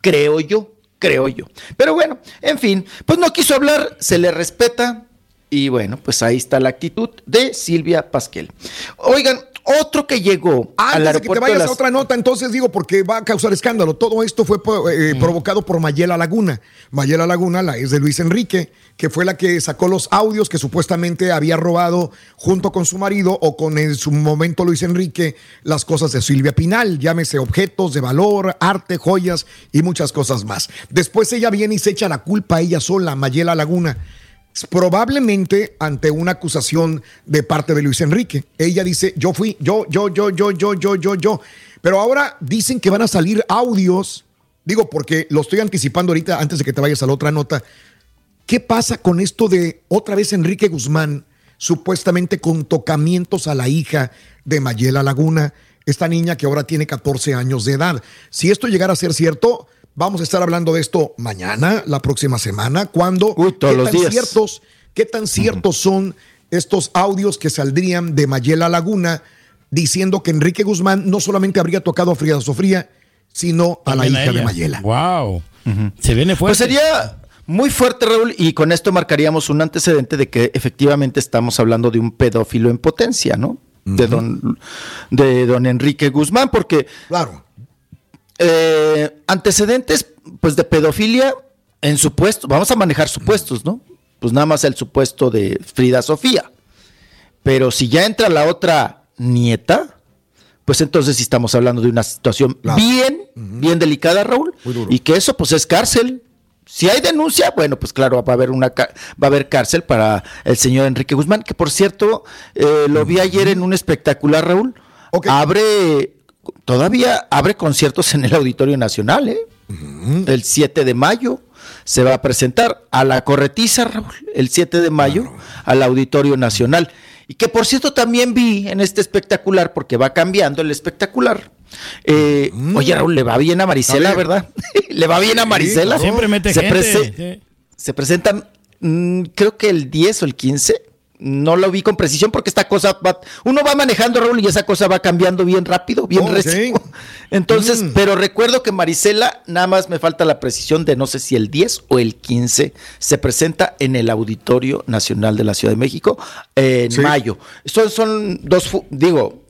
Creo yo, creo yo. Pero bueno, en fin, pues no quiso hablar, se le respeta. Y bueno, pues ahí está la actitud de Silvia Pasquel. Oigan, otro que llegó al Antes de que te de vayas las- a otra nota, entonces digo, porque va a causar escándalo. Todo esto fue po- eh, provocado por Mayela Laguna. Mayela Laguna, la es de Luis Enrique, que fue la que sacó los audios que supuestamente había robado junto con su marido o con en su momento Luis Enrique las cosas de Silvia Pinal, llámese objetos de valor, arte, joyas y muchas cosas más. Después ella viene y se echa la culpa a ella sola, Mayela Laguna probablemente ante una acusación de parte de Luis Enrique. Ella dice, yo fui, yo, yo, yo, yo, yo, yo, yo, yo. Pero ahora dicen que van a salir audios, digo porque lo estoy anticipando ahorita antes de que te vayas a la otra nota. ¿Qué pasa con esto de otra vez Enrique Guzmán, supuestamente con tocamientos a la hija de Mayela Laguna, esta niña que ahora tiene 14 años de edad? Si esto llegara a ser cierto, vamos a estar hablando de esto mañana, la próxima semana, cuando todos qué los tan días. ciertos, qué tan ciertos son estos audios que saldrían de Mayela Laguna diciendo que Enrique Guzmán no solamente habría tocado a Frida Sofría, sino a la a hija de. Mayela. Wow. Se viene fuerte. Pues sería muy fuerte, Raúl, y con esto marcaríamos un antecedente de que efectivamente estamos hablando de un pedófilo en potencia, ¿no? De don, de don Enrique Guzmán, porque Claro. Eh, antecedentes pues de pedofilia en supuesto, vamos a manejar supuestos, ¿no? Pues nada más el supuesto de Frida Sofía. Pero si ya entra la otra nieta, pues entonces sí estamos hablando de una situación bien, bien delicada, Raúl, y que eso pues es cárcel. Si hay denuncia, bueno, pues claro, va a haber una va a haber cárcel para el señor Enrique Guzmán, que por cierto, eh, lo vi ayer en un espectacular, Raúl. Abre, todavía abre conciertos en el Auditorio Nacional, ¿eh? El 7 de mayo se va a presentar a la corretiza, Raúl, el 7 de mayo, al Auditorio Nacional. Y que por cierto también vi en este espectacular, porque va cambiando el espectacular. eh, Oye, Raúl, le va bien a Marisela. ¿verdad? le va bien a Marisela. Siempre mete se gente. prese- se presentan, mm, creo que el 10 o el 15. No lo vi con precisión porque esta cosa va, uno va manejando Raúl y esa cosa va cambiando bien rápido, bien Oh, recio. Entonces, pero recuerdo que Marisela, nada más me falta la precisión de no sé si el 10 o el 15 se presenta en el Auditorio Nacional de la Ciudad de México en Sí. mayo. Son, son dos, digo,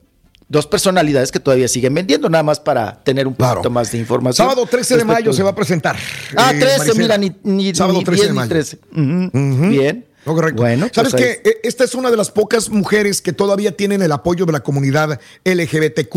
dos personalidades que todavía siguen vendiendo, nada más para tener un poquito más de información. Sábado 13 de mayo se va a presentar. Ah, eh, 13, Marisela. mira, ni, ni, Sábado ni 13 de 10 ni mayo. 13. Ujú, Bien. No, correcto. Bueno, ¿Sabes pues ahí qué? Eh, Esta es una de las pocas mujeres que todavía tienen el apoyo de la comunidad LGBTQ.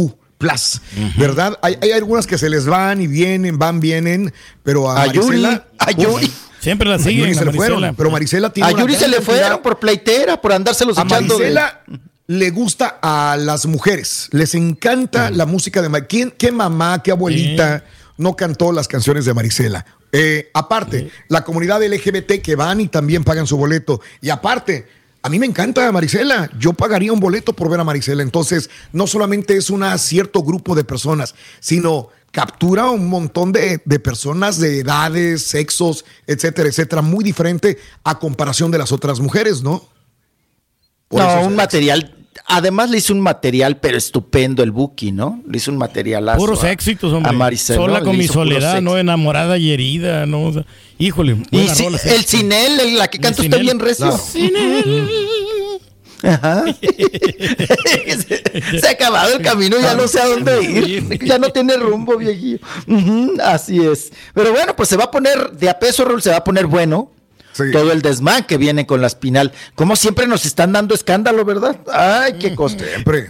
¿Verdad? Hay, hay algunas que se les van y vienen, van, vienen, pero a, A Yuri, Marisela- a Yuri. Uf, Siempre la a siguen, Yuri se a le fueron, pero Marisela tiene A Yuri se le fueron por pleitera, por andárselos a echando de- Marisela le gusta a las mujeres, les encanta la música de Marisela. ¿Quién, qué mamá, qué abuelita no cantó las canciones de Marisela? Eh, aparte, la comunidad LGBT que van y también pagan su boleto. Y aparte, a mí me encanta Marisela. Yo pagaría un boleto por ver a Marisela. Entonces, no solamente es un cierto grupo de personas, sino captura un montón de, de personas de edades, sexos, etcétera, etcétera, muy diferente a comparación de las otras mujeres, ¿no? Por No, un material. Además le hizo un material, pero estupendo el Buki, ¿no? Le hizo un material Puros éxitos, hombre. A Maricela. Sola le con mi soledad, no enamorada y herida, no. O sea, híjole. Y rola, el Cinel, el- la que canta usted bien recio. Claro. Ajá. se, se ha acabado el camino, ya no sé a dónde ir. Ya no tiene rumbo, viejillo. Así es. Pero bueno, pues se va a poner de a peso, Raúl, se va a poner bueno. Todo el desmán que viene con la espinal. Como siempre nos están dando escándalo, ¿verdad? Ay, qué cosa.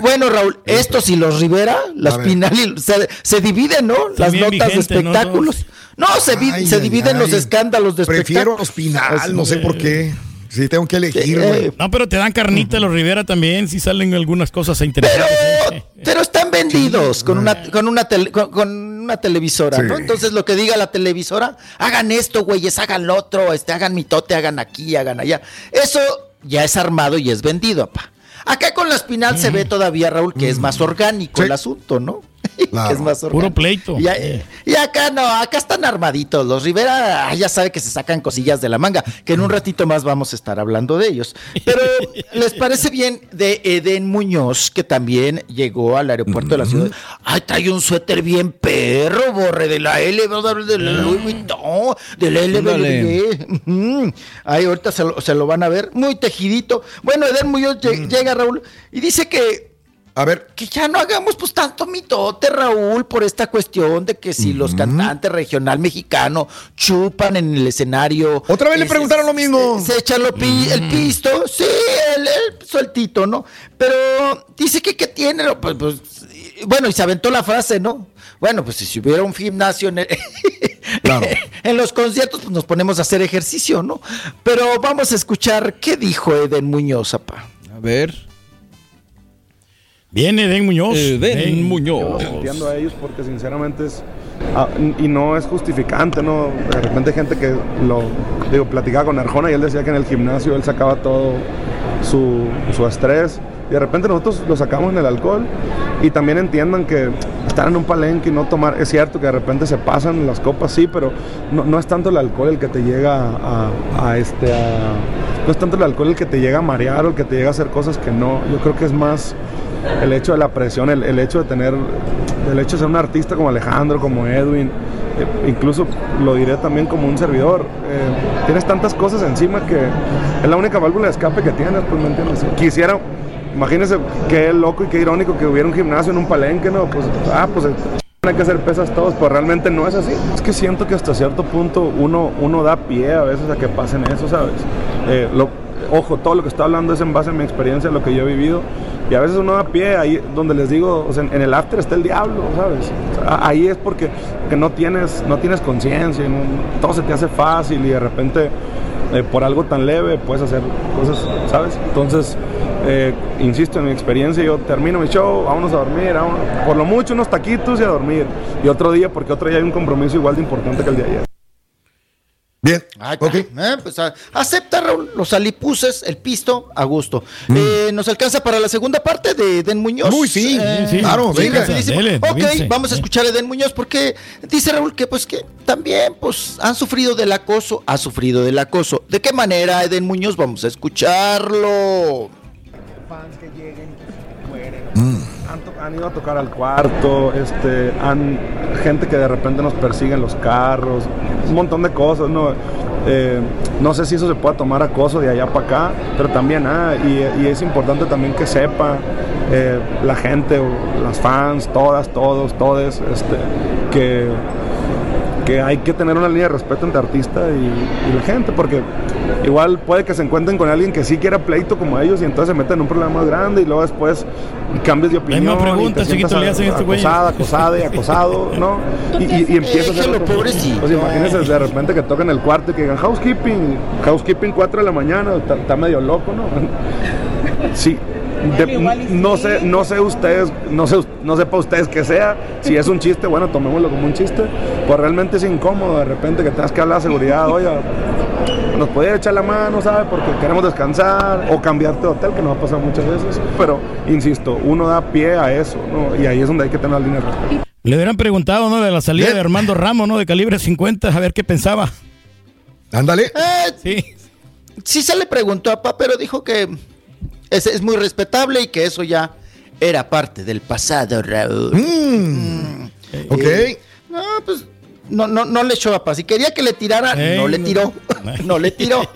Bueno, Raúl, estos y los Rivera, la espinal, y- se, se dividen, ¿no? Las notas de espectáculos. No, se, Ay, se ay, dividen los ay. escándalos de Prefiero espectáculos. Ospinal, no sé por qué. Sí, tengo que elegir, Eh. No, pero te dan carnita los Rivera también, si salen algunas cosas interesantes. Pero están vendidos con una, con una, tele- con, con una televisora, Sí. ¿no? Entonces lo que diga la televisora, hagan esto, güeyes, hagan lo otro, este, hagan mitote, hagan aquí, hagan allá. Eso ya es armado y es vendido, papá. Acá con la espinal se ve todavía, Raúl, que es más orgánico el asunto, ¿no? que es más. Puro pleito. Y, acá no, acá están armaditos. Los Rivera ah, ya sabe que se sacan cosillas de la manga, que en un ratito más vamos a estar hablando de ellos. Pero les parece bien de Eden Muñoz, que también llegó al aeropuerto de la ciudad. Ay, trae un suéter bien perro, borre de la L, de la Louis Vuitton, de la L. Ahí ahorita se lo, se lo van a ver, muy tejidito. Bueno, Eden Muñoz lle- llega, Raúl, y dice que a ver. Que ya no hagamos pues tanto mitote, Raúl, por esta cuestión de que si los cantantes regional mexicano chupan en el escenario. Otra vez le eh, preguntaron se- lo mismo. Se, se echan lo pi- el pisto, sí, el, el sueltito, ¿no? Pero dice que qué tiene, pues, pues, bueno, y se aventó la frase, ¿no? Bueno, pues si hubiera un gimnasio en, el- en los conciertos, pues nos ponemos a hacer ejercicio, ¿no? Pero vamos a escuchar qué dijo Eden Muñoz, papá. A ver. Viene Eden Muñoz. Eden Muñoz. Entiendo a ellos porque sinceramente es ah, y no es justificante, ¿no? De repente hay gente que lo digo, platicaba con Arjona y él decía que en el gimnasio él sacaba todo su, su estrés y de repente nosotros lo sacamos en el alcohol y también entiendan que estar en un palenque y no tomar, es cierto que de repente se pasan las copas, sí, pero no, no es tanto el alcohol el que te llega a, a este a, no es tanto el alcohol el que te llega a marear o el que te llega a hacer cosas que no, yo creo que es más el hecho de la presión, el, el hecho de tener, el hecho de ser un artista como Alejandro, como Edwin, eh, incluso lo diré también como un servidor, eh, tienes tantas cosas encima que es la única válvula de escape que tienes, pues me entiendes. Quisiera, imagínense qué loco y qué irónico que hubiera un gimnasio en un palenque, ¿no? Pues, ah, pues eh, hay que hacer pesas todos, pero realmente no es así. Es que siento que hasta cierto punto uno, uno da pie a veces a que pasen eso, ¿sabes? Eh, lo, ojo, todo lo que estoy hablando es en base a mi experiencia, lo que yo he vivido. Y a veces uno da pie ahí donde les digo, en, el after está el diablo, ¿sabes? Ahí es porque que no tienes, no tienes conciencia, no- todo se te hace fácil y de repente eh, por algo tan leve puedes hacer cosas, ¿sabes? Entonces, eh, insisto, en mi experiencia yo termino mi show, vámonos a dormir, por lo mucho unos taquitos y a dormir. Y otro día, porque otro día hay un compromiso igual de importante que el de ayer. Bien. ok. pues, acepta, Raúl, los alipuses, el pisto, a gusto. Eh, ¿Nos alcanza para la segunda parte de Eden Muñoz? Muy sí, Eh, sí, claro, venga. rapidísimo. Dele, ok, vamos a escuchar a Eden Muñoz porque dice Raúl que pues que también pues han sufrido del acoso, ha sufrido del acoso. ¿De qué manera, Eden Muñoz? Vamos a escucharlo. Han, to- han ido a tocar al cuarto, este, han gente que de repente nos persigue en los carros, un montón de cosas, ¿no? Eh, no sé si eso se pueda tomar acoso de allá para acá, pero también, ah, y, es importante también que sepa eh, la gente, las fans, todas, todos, todes, este, que que hay que tener una línea de respeto entre artista y, y la gente, porque igual puede que se encuentren con alguien que sí quiera pleito como ellos y entonces se meten en un problema más grande y luego después cambias de opinión. misma y pregunta, te chiquito, le hacen estos güeyes. acosada, acosada y acosado, ¿no? Y, y, y empieza a otro- pobrecito. Pues imagínense de repente que toquen el cuarto y que digan housekeeping, housekeeping 4 de la mañana, está, está medio loco, ¿no? Sí. De- no sé, no sé ustedes, no sé, no sepa ustedes que sea. Si es un chiste, bueno, tomémoslo como un chiste. Pues realmente es incómodo de repente que tengas que hablar a seguridad, oiga, nos podía echar la mano, ¿sabe? Porque queremos descansar o cambiarte de hotel, que nos ha pasado muchas veces. Pero, insisto, uno da pie a eso, ¿no? Y ahí es donde hay que tener la línea de respeto. Le hubieran preguntado, ¿no? De la salida de Armando Ramos, ¿no? De calibre 50, a ver qué pensaba. Ándale. sí. Sí se le preguntó a Pa, pero dijo que es, es muy respetable y que eso ya era parte del pasado, Raúl. Mm. ok. Eh, no, pues no, no, no le echó a. Si quería que le tirara, no le tiró. no le tiró.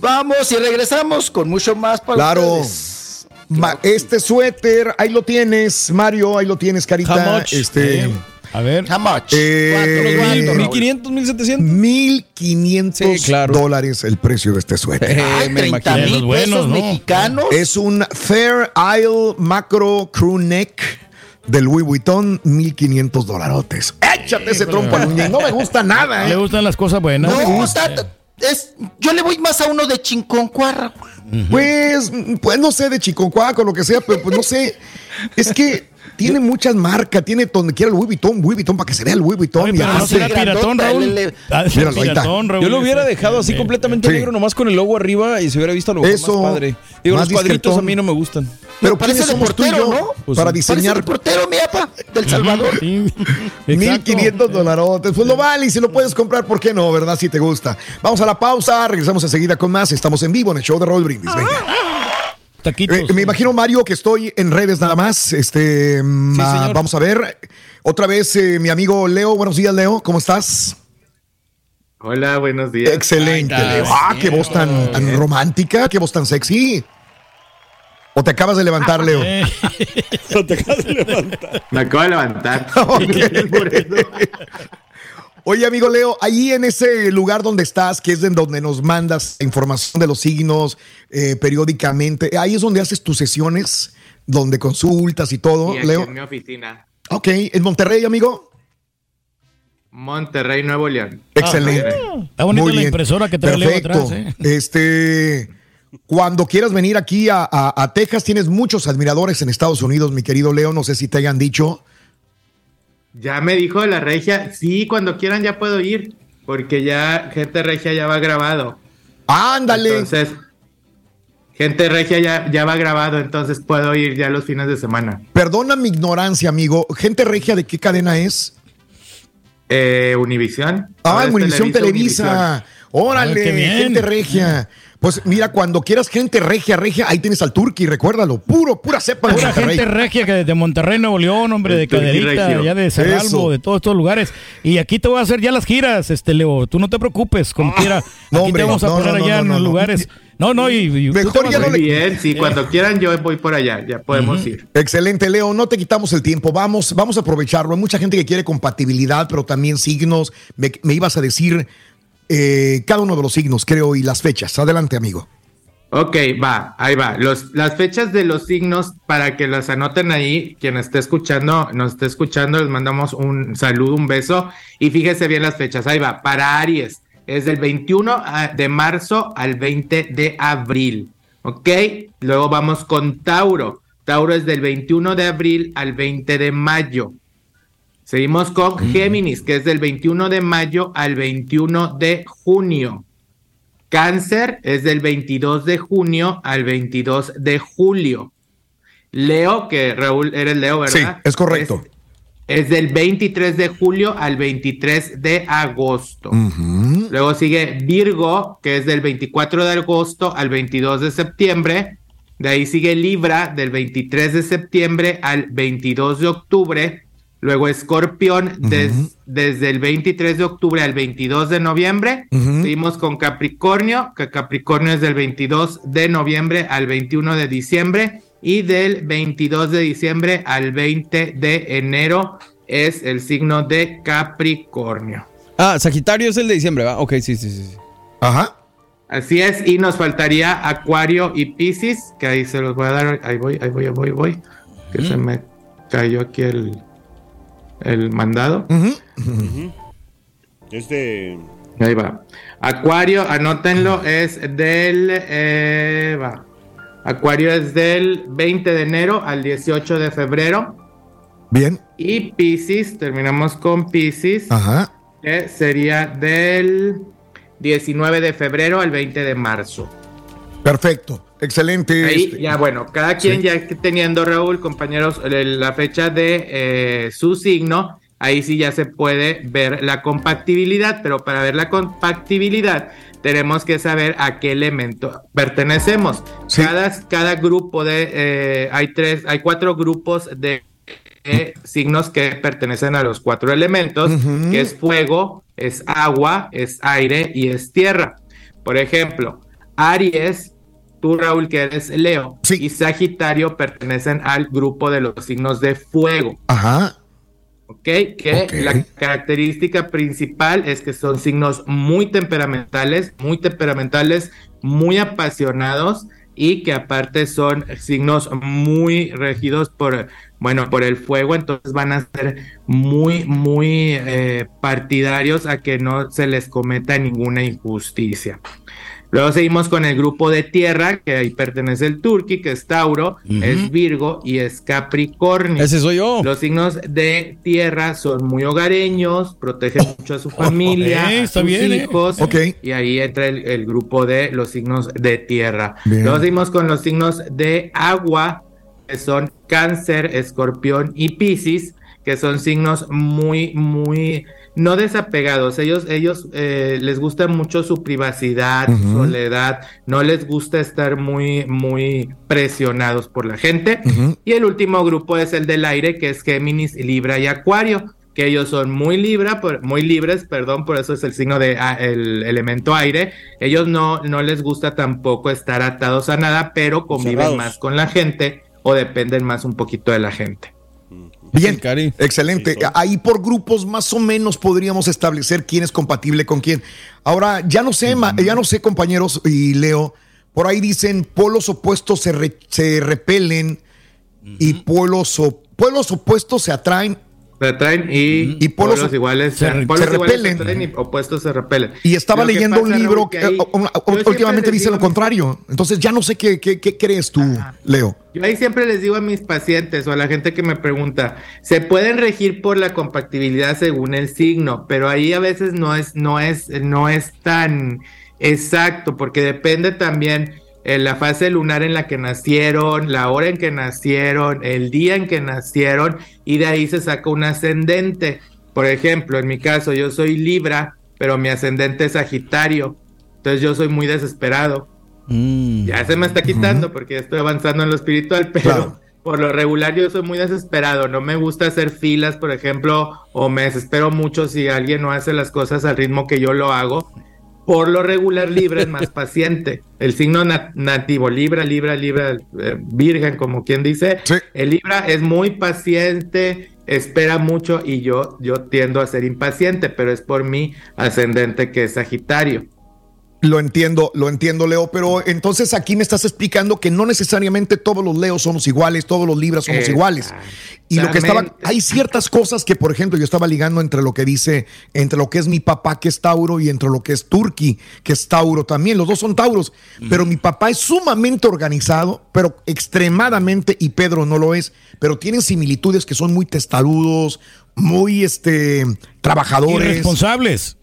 Vamos y regresamos con mucho más para Claro. ustedes. Ma- este suéter, ahí lo tienes, Mario, ahí lo tienes, How Carita. much? Este, Eh. A ver. How much? Eh, ¿Cuánto, Raúl? 1500, 1700. 1500 Sí, claro. dólares el precio de este suéter. Eh, me 30 imagino. mil Los buenos, pesos ¿no? mexicanos. Es un Fair Isle Macro Crew Neck del Louis Vuitton, 1500 dolarotes. Échate ese trompo No me gusta nada, Le ¿eh? gustan las cosas buenas. No, está- es, yo le voy más a uno de Chinconcuarra. Pues, pues no sé, de Chiconcuaco o lo que sea, pero pues no sé. Es que tiene muchas marcas, tiene donde quiera el Louis Vuitton, Louis Vuitton, para que se vea el Louis Vuitton. Oye, y pero no será piratón, Raúl. Ah, Míralo, piratón, Raúl. Yo lo hubiera dejado así Sí. completamente Sí. negro, nomás con el logo arriba y se hubiera visto lo Eso, más padre. Digo, más los cuadritos discretón. a mí no me gustan. Pero Parece ¿quiénes somos tú y portero, yo ¿no? Pues para. Parece diseñar el portero, mi apa, del Salvador. Sí. Exacto. 1500 dolarotes. Pues lo vale y si lo puedes comprar, ¿por qué no? ¿Verdad? Si te gusta. Vamos a la pausa, regresamos enseguida con más. Estamos en vivo en el show de Raúl Brindis. Venga. Taquitos. Eh, me imagino, Mario, que estoy en redes nada más. Este, ah, señor. vamos a ver. Otra vez, eh, mi amigo Leo. Buenos días, Leo. ¿Cómo estás? Hola, buenos días. Excelente, Leo. Ah, qué voz tan, tan romántica, qué voz tan sexy. ¿O te acabas de levantar, Leo? Eh, No te acabas de levantar. Me acabo de levantar. Oye, amigo Leo, ahí en ese lugar donde estás, que es en donde nos mandas información de los signos eh, periódicamente, ahí es donde haces tus sesiones, donde consultas y todo, aquí Leo. en mi oficina. Ok, en Monterrey, amigo. Monterrey, Nuevo León. Excelente. Está bonita Muy la bien. impresora que trae Leo atrás, ¿eh? Este, cuando quieras venir aquí a, a- a Texas, tienes muchos admiradores en Estados Unidos, mi querido Leo. No sé si te hayan dicho. Ya me dijo la regia, sí, cuando quieran ya puedo ir, porque ya gente regia ya va grabado. Ándale. Entonces, gente regia ya, ya va grabado, entonces puedo ir ya los fines de semana. Perdona mi ignorancia, amigo. ¿Gente regia de qué cadena es? Eh, Univisión. Ah, Munición Televisa. Órale, Ah, qué bien. gente regia. Pues mira, cuando quieras gente regia, regia, ahí tienes al Turqui, recuérdalo. Puro, pura cepa de Pura Monterrey. gente regia que de Monterrey, Nuevo León, hombre, El de Caderita, regio. ya de Cerralbo, Eso. de todos estos lugares. Y aquí te voy a hacer ya las giras, este Leo. Tú no te preocupes, como quiera. Aquí Ah, no, hombre, te vamos a no, poner no, no, allá no, en no, los no. lugares. No, no, y, y tú Mejor te vas ya a- no Muy le- bien, sí, cuando quieran yo voy por allá, ya podemos ir. Excelente, Leo. No te quitamos el tiempo. Vamos, vamos a aprovecharlo. Hay mucha gente que quiere compatibilidad, pero también signos. Me, me ibas a decir eh, cada uno de los signos, creo, y las fechas. Adelante, amigo. Ok, va, ahí va. Los, las fechas de los signos, para que las anoten ahí, quien esté escuchando, nos esté escuchando, les mandamos un saludo, un beso, y fíjese bien las fechas. Ahí va, para Aries, es del 21 a- de marzo al 20 de abril, ok. Luego vamos con Tauro. Tauro es del 21 de abril al 20 de mayo. Seguimos con Géminis, que es del 21 de mayo al 21 de junio. Cáncer es del 22 de junio al 22 de julio. Leo, que Raúl eres Leo, ¿verdad? Sí, es correcto. Es, es del 23 de julio al 23 de agosto. Luego sigue Virgo, que es del 24 de agosto al 22 de septiembre. De ahí sigue Libra, del 23 de septiembre al 22 de octubre. Luego Escorpión, des- desde el 23 de octubre al 22 de noviembre. Seguimos con Capricornio, que Capricornio es del 22 de noviembre al 21 de diciembre. Y del 22 de diciembre al 20 de enero es el signo de Capricornio. Ah, Sagitario es el de diciembre, ¿va? Ok, sí, sí, sí. sí. Ajá. Así es, y nos faltaría Acuario y Piscis, que ahí se los voy a dar. Ahí voy, ahí voy, ahí voy, voy. Que se me cayó aquí el, el mandado. Este. Ahí va. Acuario, anótenlo, es del. eh, va. Acuario es del 20 de enero al 18 de febrero. Bien. Y Piscis, terminamos con Piscis, Ajá. que sería del 19 de febrero al 20 de marzo. Perfecto. Excelente. Ahí, este. ya bueno, cada quien Sí. ya teniendo, Raúl, compañeros, la fecha de eh, su signo, ahí sí ya se puede ver la compatibilidad, pero para ver la compatibilidad tenemos que saber a qué elemento pertenecemos. Cada, cada grupo de, eh, hay tres, hay cuatro grupos de eh, signos que pertenecen a los cuatro elementos, que es fuego, es agua, es aire y es tierra. Por ejemplo, Aries, tú Raúl que eres Leo, y Sagitario pertenecen al grupo de los signos de fuego. Ajá. ¿ok? Que la característica principal es que son signos muy temperamentales, muy temperamentales, muy apasionados y que aparte son signos muy regidos por, bueno, por el fuego, entonces van a ser muy, muy eh, partidarios a que no se les cometa ninguna injusticia. Luego seguimos con el grupo de tierra, que ahí pertenece el Turqui, que es Tauro, es Virgo y es Capricornio. Ese soy yo. Los signos de tierra son muy hogareños, protegen mucho a su familia, eh, a sus bien, eh. hijos. Ok. Y ahí entra el, el grupo de los signos de tierra. Bien. Luego seguimos con los signos de agua, que son Cáncer, Escorpión y Piscis, que son signos muy, muy no desapegados. Ellos, ellos eh, les gusta mucho su privacidad, su soledad, no les gusta estar muy, muy presionados por la gente. Y el último grupo es el del aire, que es Géminis, Libra y Acuario, que ellos son muy libra, por- muy libres, perdón, por eso es el signo de ah, el elemento aire. Ellos no, no les gusta tampoco estar atados a nada, pero conviven Cerrados. más con la gente o dependen más un poquito de la gente. Bien, excelente. Ahí por grupos más o menos podríamos establecer quién es compatible con quién. Ahora, ya no sé, ya no sé, compañeros y Leo, por ahí dicen polos opuestos se, re- se repelen y polos, o- polos opuestos se atraen. Se atraen y, Y polos- polos iguales se re- polos se iguales repelen. y opuestos se repelen. Y estaba Lo leyendo un libro Raúl, que, ahí- eh, últimamente dice lo contrario. Entonces ya no sé qué, qué, qué crees tú, Leo. Yo ahí siempre les digo a mis pacientes o a la gente que me pregunta, se pueden regir por la compatibilidad según el signo, pero ahí a veces no es, no es, no es tan exacto, porque depende también eh, la fase lunar en la que nacieron, la hora en que nacieron, el día en que nacieron, y de ahí se saca un ascendente. Por ejemplo, en mi caso, yo soy Libra, pero mi ascendente es Sagitario. Entonces yo soy muy desesperado. Ya se me está quitando porque ya estoy avanzando en lo espiritual, pero Claro. por lo regular yo soy muy desesperado. No me gusta hacer filas, por ejemplo, o me desespero mucho si alguien no hace las cosas al ritmo que yo lo hago. Por lo regular, Libra es más paciente. El signo na- nativo, Libra, Libra, Libra, eh, Virgen, como quien dice. El Libra es muy paciente, espera mucho y yo, yo tiendo a ser impaciente, pero es por mi ascendente que es Sagitario. Lo entiendo, lo entiendo, Leo, pero entonces aquí me estás explicando que no necesariamente todos los Leos somos iguales, todos los Libras somos iguales. Y lo que estaba, hay ciertas cosas que, por ejemplo, yo estaba ligando entre lo que dice, entre lo que es mi papá, que es Tauro, y entre lo que es Turki, que es Tauro también. Los dos son Tauros, pero mi papá es sumamente organizado, pero extremadamente, y Pedro no lo es, pero tienen similitudes que son muy testarudos, muy este, trabajadores. Irresponsables.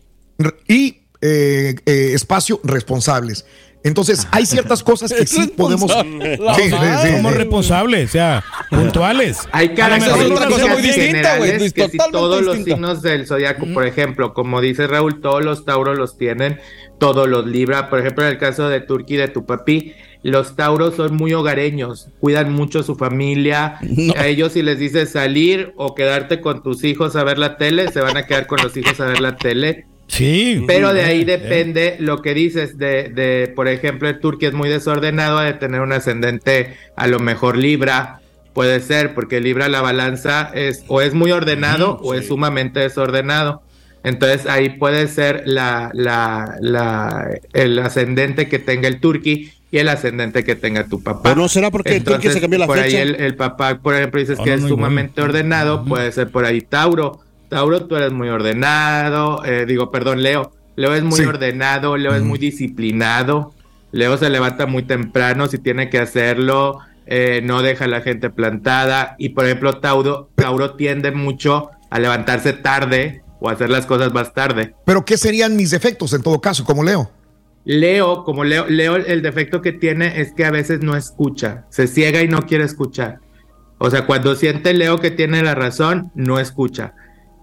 Y eh, eh, espacio responsables. Entonces, hay ciertas cosas que sí podemos. Sí, sí, sí, Somos sí. responsables, o sea, puntuales. Hay A características otra cosa muy distinta, güey, generales que si todos los signos del zodiaco, por ejemplo, como dice Raúl, todos los tauros los tienen, todos los libra. Por ejemplo, en el caso de Turquía y de tu papi, los tauros son muy hogareños, cuidan mucho su familia. A ellos si les dices salir o quedarte con tus hijos a ver la tele, se van a quedar con los hijos a ver la tele. Sí. Pero de ahí Eh, depende lo que dices de, de, por ejemplo, el Turquía es muy desordenado, ha de tener un ascendente a lo mejor Libra, puede ser, porque Libra la balanza es o es muy ordenado o es sumamente desordenado. Entonces ahí puede ser la, la, la, el ascendente que tenga el Turqui y el ascendente que tenga tu papá. Pero no será porque el Turqui se cambió la por fecha. ahí el, el papá, por ejemplo, dices Ah, que no, es no, sumamente ordenado, puede ser por ahí Tauro. Tauro, tú eres muy ordenado, eh, digo, perdón, Leo. Leo es muy Sí. ordenado, Leo es muy disciplinado. Leo se levanta muy temprano si tiene que hacerlo, eh, no deja a la gente plantada. Y por ejemplo, Tauro, Tauro tiende mucho a levantarse tarde o a hacer las cosas más tarde. Pero, ¿qué serían mis defectos en todo caso, como Leo? Leo, como Leo, Leo, el defecto que tiene es que a veces no escucha, se ciega y no quiere escuchar. O sea, cuando siente Leo que tiene la razón, no escucha.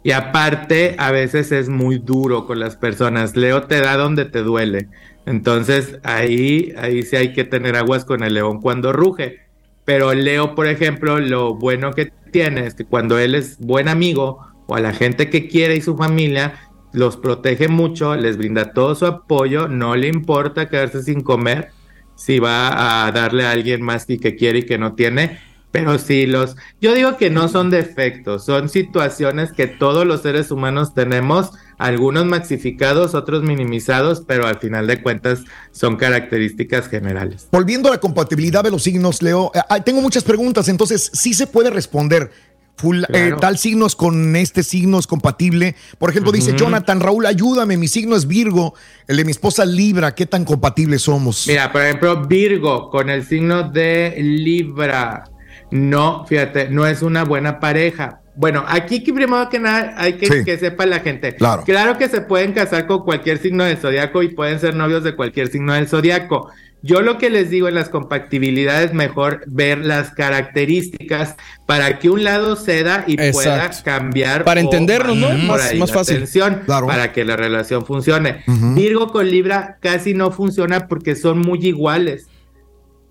Y aparte, a veces es muy duro con las personas. Leo te da donde te duele. Entonces, ahí, ahí sí hay que tener aguas con el león cuando ruge. Pero Leo, por ejemplo, lo bueno que tiene es que cuando él es buen amigo o a la gente que quiere y su familia, los protege mucho, les brinda todo su apoyo, no le importa quedarse sin comer si va a darle a alguien más y que quiere y que no tiene, Pero sí, los, yo digo que no son defectos, son situaciones que todos los seres humanos tenemos, algunos maxificados, otros minimizados, pero al final de cuentas son características generales. Volviendo a la compatibilidad de los signos, Leo, eh, tengo muchas preguntas, entonces sí se puede responder. Full, eh, tal signo es con este signo es compatible. Por ejemplo, dice. Jonathan, Raúl, ayúdame, mi signo es Virgo, el de mi esposa Libra, ¿qué tan compatibles somos? Mira, por ejemplo, Virgo con el signo de Libra. No, fíjate, no es una buena pareja. Bueno, aquí que primero que nada hay que Sí. que sepa la gente. Claro. que se pueden casar con cualquier signo del zodiaco y pueden ser novios de cualquier signo del zodiaco. Yo lo que les digo en las compatibilidades, mejor ver las características para que un lado ceda y pueda cambiar. Para entendernos, ¿no? Más- ahí más la fácil. Claro. Para que la relación funcione. Virgo con Libra casi no funciona porque son muy iguales.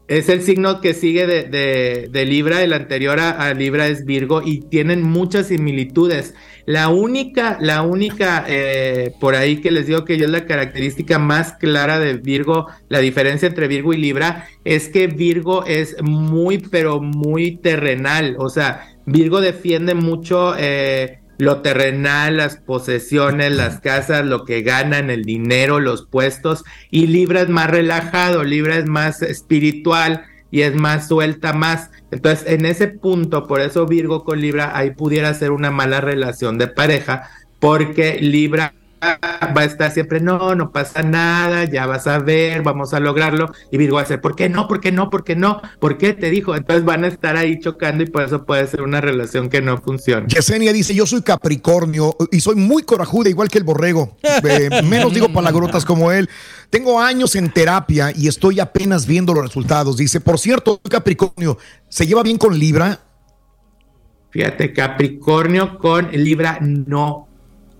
Es el signo que sigue de, de- de Libra, el anterior a, Libra es Virgo y tienen muchas similitudes. La única, la única eh, por ahí que les digo que yo es la característica más clara de Virgo, la diferencia entre Virgo y Libra es que Virgo es muy, pero muy terrenal. O sea, Virgo defiende mucho eh, lo terrenal, las posesiones, las casas, lo que ganan, el dinero, los puestos, y Libra es más relajado, Libra es más espiritual y es más suelta más. Entonces, en ese punto, por eso Virgo con Libra, ahí pudiera ser una mala relación de pareja, porque Libra va a estar siempre, no, no pasa nada, ya vas a ver, vamos a lograrlo, y Virgo va a ser, ¿por qué no? ¿Por qué no? ¿Por qué no? ¿Por qué te dijo? Entonces van a estar ahí chocando y por eso puede ser una relación que no funciona. Yesenia dice, yo soy Capricornio y soy muy corajuda, igual que el borrego. Eh, menos digo palabrotas como él. Tengo años en terapia y estoy apenas viendo los resultados. Dice, por cierto, Capricornio, ¿se lleva bien con Libra? Fíjate, Capricornio con Libra no.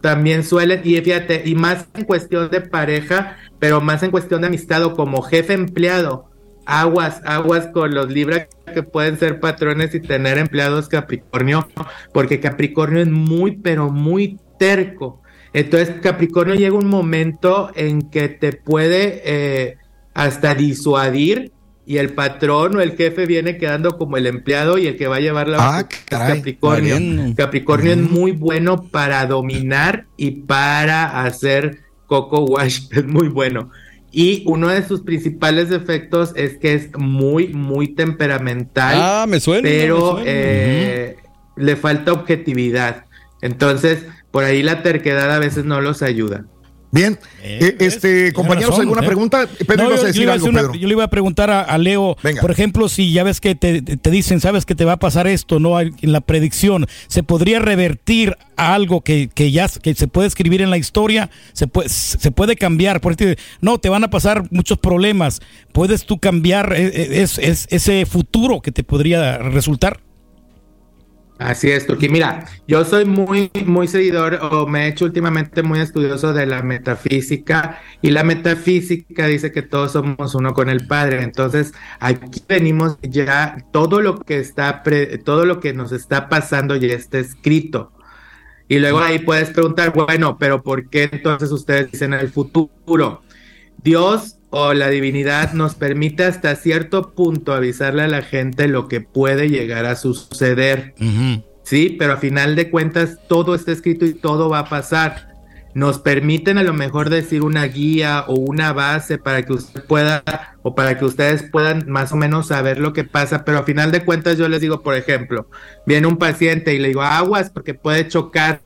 También suelen, y fíjate, y más en cuestión de pareja, pero más en cuestión de amistad o como jefe empleado. Aguas, aguas con los Libra que pueden ser patrones y tener empleados Capricornio, porque Capricornio es muy, pero muy terco. Entonces, Capricornio llega un momento en que te puede eh, hasta disuadir y el patrón o el jefe viene quedando como el empleado y el que va a llevar la Ah, caray. Capricornio. Capricornio es muy bueno para dominar y para hacer coco wash, es muy bueno. Y uno de sus principales defectos es que es muy, muy temperamental. Ah, me suena, Pero me suena. eh, le falta objetividad. Entonces, por ahí la terquedad a veces no los ayuda. Bien, Eh, este, compañeros, razón, ¿alguna ¿eh? pregunta? Pedro, No, ibas a decir algo, una- Pedro. yo le iba a preguntar a, a Leo, por ejemplo, si ya ves que te, te dicen, sabes que te va a pasar esto, ¿no? En la predicción, ¿se podría revertir a algo que, que ya que se puede escribir en la historia? ¿Se puede, se puede cambiar? Por ejemplo, no, te van a pasar muchos problemas. ¿Puedes tú cambiar eh, eh, es- es- ese futuro que te podría resultar? Así es, Turki. Mira, yo soy muy, muy seguidor o me he hecho últimamente muy estudioso de la metafísica y la metafísica dice que todos somos uno con el Padre. Entonces, aquí venimos ya todo lo que está, pre- todo lo que nos está pasando ya está escrito. Y luego ahí puedes preguntar, bueno, pero ¿por qué entonces ustedes dicen el futuro? Dios o la divinidad nos permite hasta cierto punto avisarle a la gente lo que puede llegar a suceder. Sí, pero a final de cuentas todo está escrito y todo va a pasar. Nos permiten a lo mejor decir una guía o una base para que usted pueda o para que ustedes puedan más o menos saber lo que pasa, pero a final de cuentas yo les digo, por ejemplo, viene un paciente y le digo aguas porque puede chocar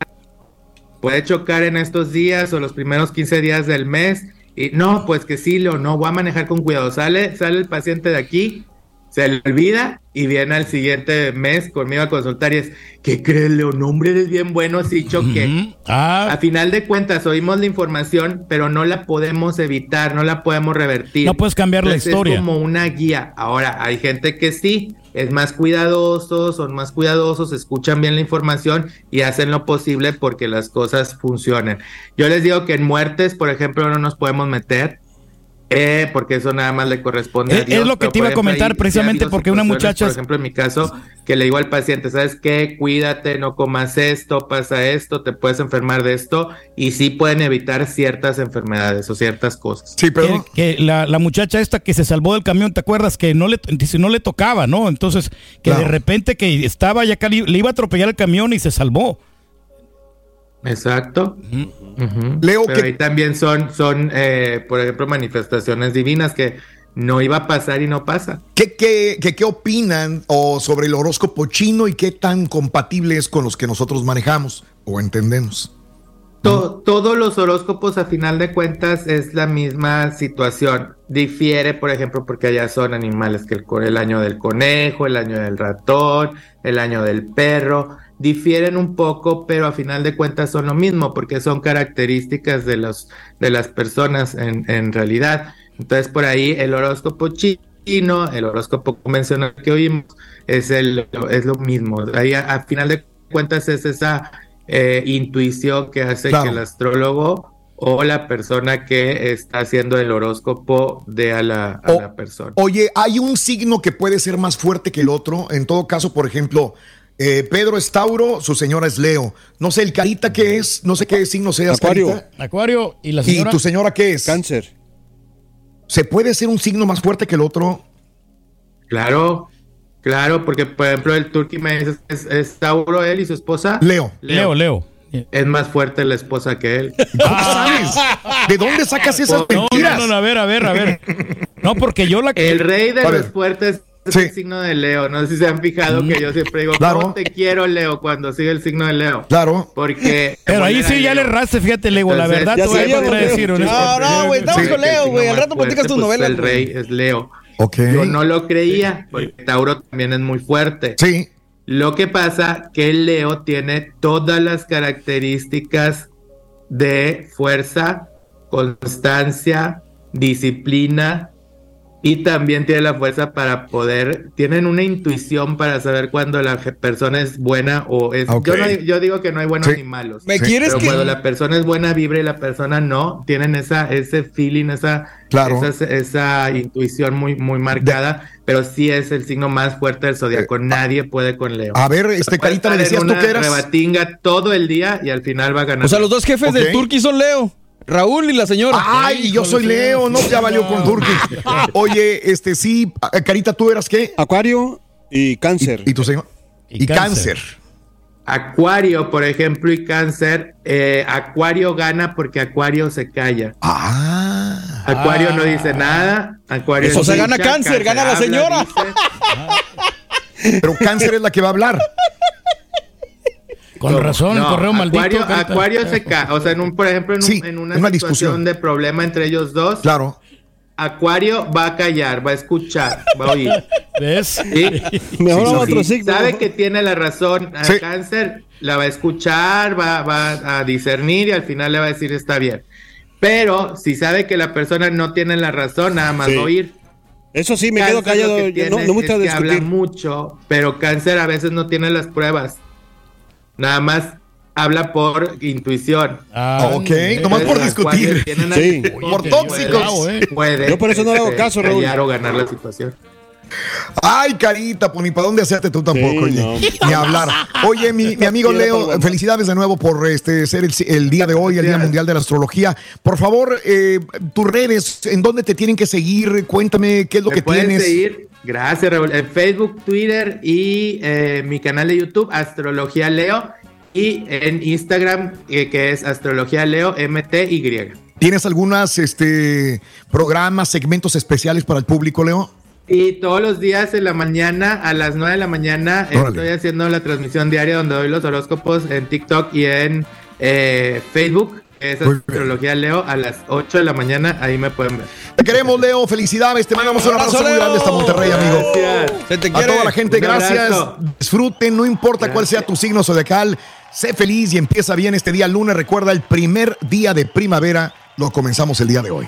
puede chocar en estos días o los primeros 15 días del mes. Y no, pues que sí, Leo, no, voy a manejar con cuidado. Sale, sale el paciente de aquí, se le olvida y viene al siguiente mes conmigo a consultar y es, ¿qué crees, Leo? No, hombre, eres bien bueno, sí choqué. A final de cuentas, oímos la información, pero no la podemos evitar, no la podemos revertir. No puedes cambiar la historia. Es como una guía. Ahora, hay gente que sí, es más cuidadoso, son más cuidadosos, escuchan bien la información y hacen lo posible porque las cosas funcionen. Yo les digo que en muertes, por ejemplo, no nos podemos meter. Eh, porque eso nada más le corresponde a Es- Dios. es lo que pero, te iba por a comentar ahí precisamente porque una muchacha- Por ejemplo, en mi caso, que le digo al paciente, ¿sabes qué? Cuídate, no comas esto, pasa esto, te puedes enfermar de esto, y sí pueden evitar ciertas enfermedades o ciertas cosas. Sí, Que, que la, la muchacha esta que se salvó del camión, ¿te acuerdas? Que no le, dice, no le tocaba, ¿no? Entonces, que de repente que estaba ya le iba a atropellar el camión y se salvó. Exacto. Leo Pero ahí también son, son eh, por ejemplo, manifestaciones divinas que no iba a pasar y no pasa. ¿Qué, qué, qué, qué opinan o sobre el horóscopo chino y qué tan compatible es con los que nosotros manejamos o entendemos? To- todos los horóscopos a final de cuentas es la misma situación. Difiere, por ejemplo, porque allá son animales que el año del conejo, el año del ratón, el año del perro. Difieren un poco, pero a final de cuentas son lo mismo, porque son características de, los, de las personas en, en realidad. Entonces, por ahí el horóscopo chino, el horóscopo convencional que oímos, es, el, es lo mismo. Ahí a, a final de cuentas es esa eh, intuición que hace Claro. que el astrólogo o la persona que está haciendo el horóscopo a la, a la persona. Oye, ¿hay un signo que puede ser más fuerte que el otro? En todo caso, por ejemplo, eh, Pedro es Tauro, su señora es Leo. No sé, el Carita qué es, no sé qué signo seas, Acuario. Carita. Acuario y la ¿Y señora. tu señora qué es? Cáncer. ¿Se puede ser un signo más fuerte que el otro? Claro, claro, porque por ejemplo el me dice, es, es Tauro él y su esposa. Leo. Leo, Leo. Es más fuerte la esposa que él. ¿De dónde sacas esas No, mentiras? no, no, a ver, a ver, a ver. No, porque yo la. El rey de los fuertes es el signo de Leo. No sé si se han fijado que yo siempre digo, Claro. ¿cómo te quiero, Leo? Cuando sigue el signo de Leo. Claro. Porque. Pero ahí sí ya le Leo. erraste, fíjate, Lego, la verdad ya te voy a sabemos, contradecir, Leo. honestamente. No, no, güey, estamos Sí. con Leo, güey. Al rato platicas tus novelas. El rey es Leo. Ok. Yo no lo creía, porque Tauro también es muy fuerte. Sí. Lo que pasa que Leo tiene todas las características de fuerza, constancia, disciplina y también tiene la fuerza para poder, tienen una intuición para saber cuando la persona es buena o es... Ok. Yo, no- yo digo que no hay buenos Sí. ni malos. ¿Me quieres pero que- cuando la persona es buena vibra y la persona no, tienen esa, ese feeling, esa, Claro. esa, esa intuición muy, muy marcada, pero sí es el signo más fuerte del zodiaco. Nadie puede con Leo. Eh, A ver, este Carita, me decías tú que eras. rebatinga todo el día y al final va a ganar. O sea, los dos jefes Ok. del Turkey son Leo. Raúl y la señora. Ay, yo soy Leo, no ya valió con Turki. Oye, este sí, Carita, ¿tú eras qué? Acuario y cáncer. ¿Y, tu señor? Y, cáncer. Acuario, por ejemplo, y cáncer, eh, Acuario gana porque Acuario se calla. Ah. Acuario no dice nada. Acuario O sea, escucha, gana cáncer, gana la señora. Pero cáncer es la que va a hablar. Con razón, No, correo maldito. Acuario. Acuario se cae. O sea, en un, por ejemplo, en, un- Sí, en una, una situación discusión. de problema entre ellos dos, Claro. Acuario va a callar, va a escuchar, va a oír. ¿Ves? ¿Sí? Mejor Sí, otro signo. Sabe que tiene la razón a Sí. cáncer, la va a escuchar, va, va a discernir y al final le va a decir está bien. Pero si sabe que la persona no tiene la razón, nada más Sí. va a oír. Eso sí, me Cáncer quedo callado. que yo tiene no, no me gusta es que habla discutir. mucho, pero cáncer a veces no tiene las pruebas. Nada más habla por intuición. Ah, ok, nomás por discutir. Sí. Por tóxicos. Puede, Yo por eso no le hago este, caso, Raúl. o ganar la situación. Ay, Carita, pues ni para dónde hacerte tú tampoco, Sí, oye. no. Ni hablar. Oye, mi, mi amigo Leo, el felicidades de nuevo por este ser el, el día de hoy, el Día. Mundial de la Astrología. Por favor, eh, tus redes, ¿en dónde te tienen que seguir? Cuéntame qué es lo Me que pueden tienes. seguir, gracias Raúl, en Facebook, Twitter y eh, mi canal de YouTube, Astrología Leo, y en Instagram, eh, que es Astrología Leo MTY. ¿Tienes algunas este, programas, segmentos especiales para el público, Leo? Y todos los días en la mañana, a las 9 de la mañana, Órale. estoy haciendo la transmisión diaria donde doy los horóscopos en TikTok y en eh, Facebook. Que Es. Astrología Leo a las 8 de la mañana, ahí me pueden ver. Te queremos, Leo. Felicidades. Te mandamos un abrazo muy grande hasta Monterrey, amigo. Gracias. Se te A toda la gente, Un gracias. abrazo. Disfruten, no importa cuál sea tu signo zodiacal. Sé feliz y empieza bien este día lunes. Recuerda, el primer día de primavera lo comenzamos el día de hoy.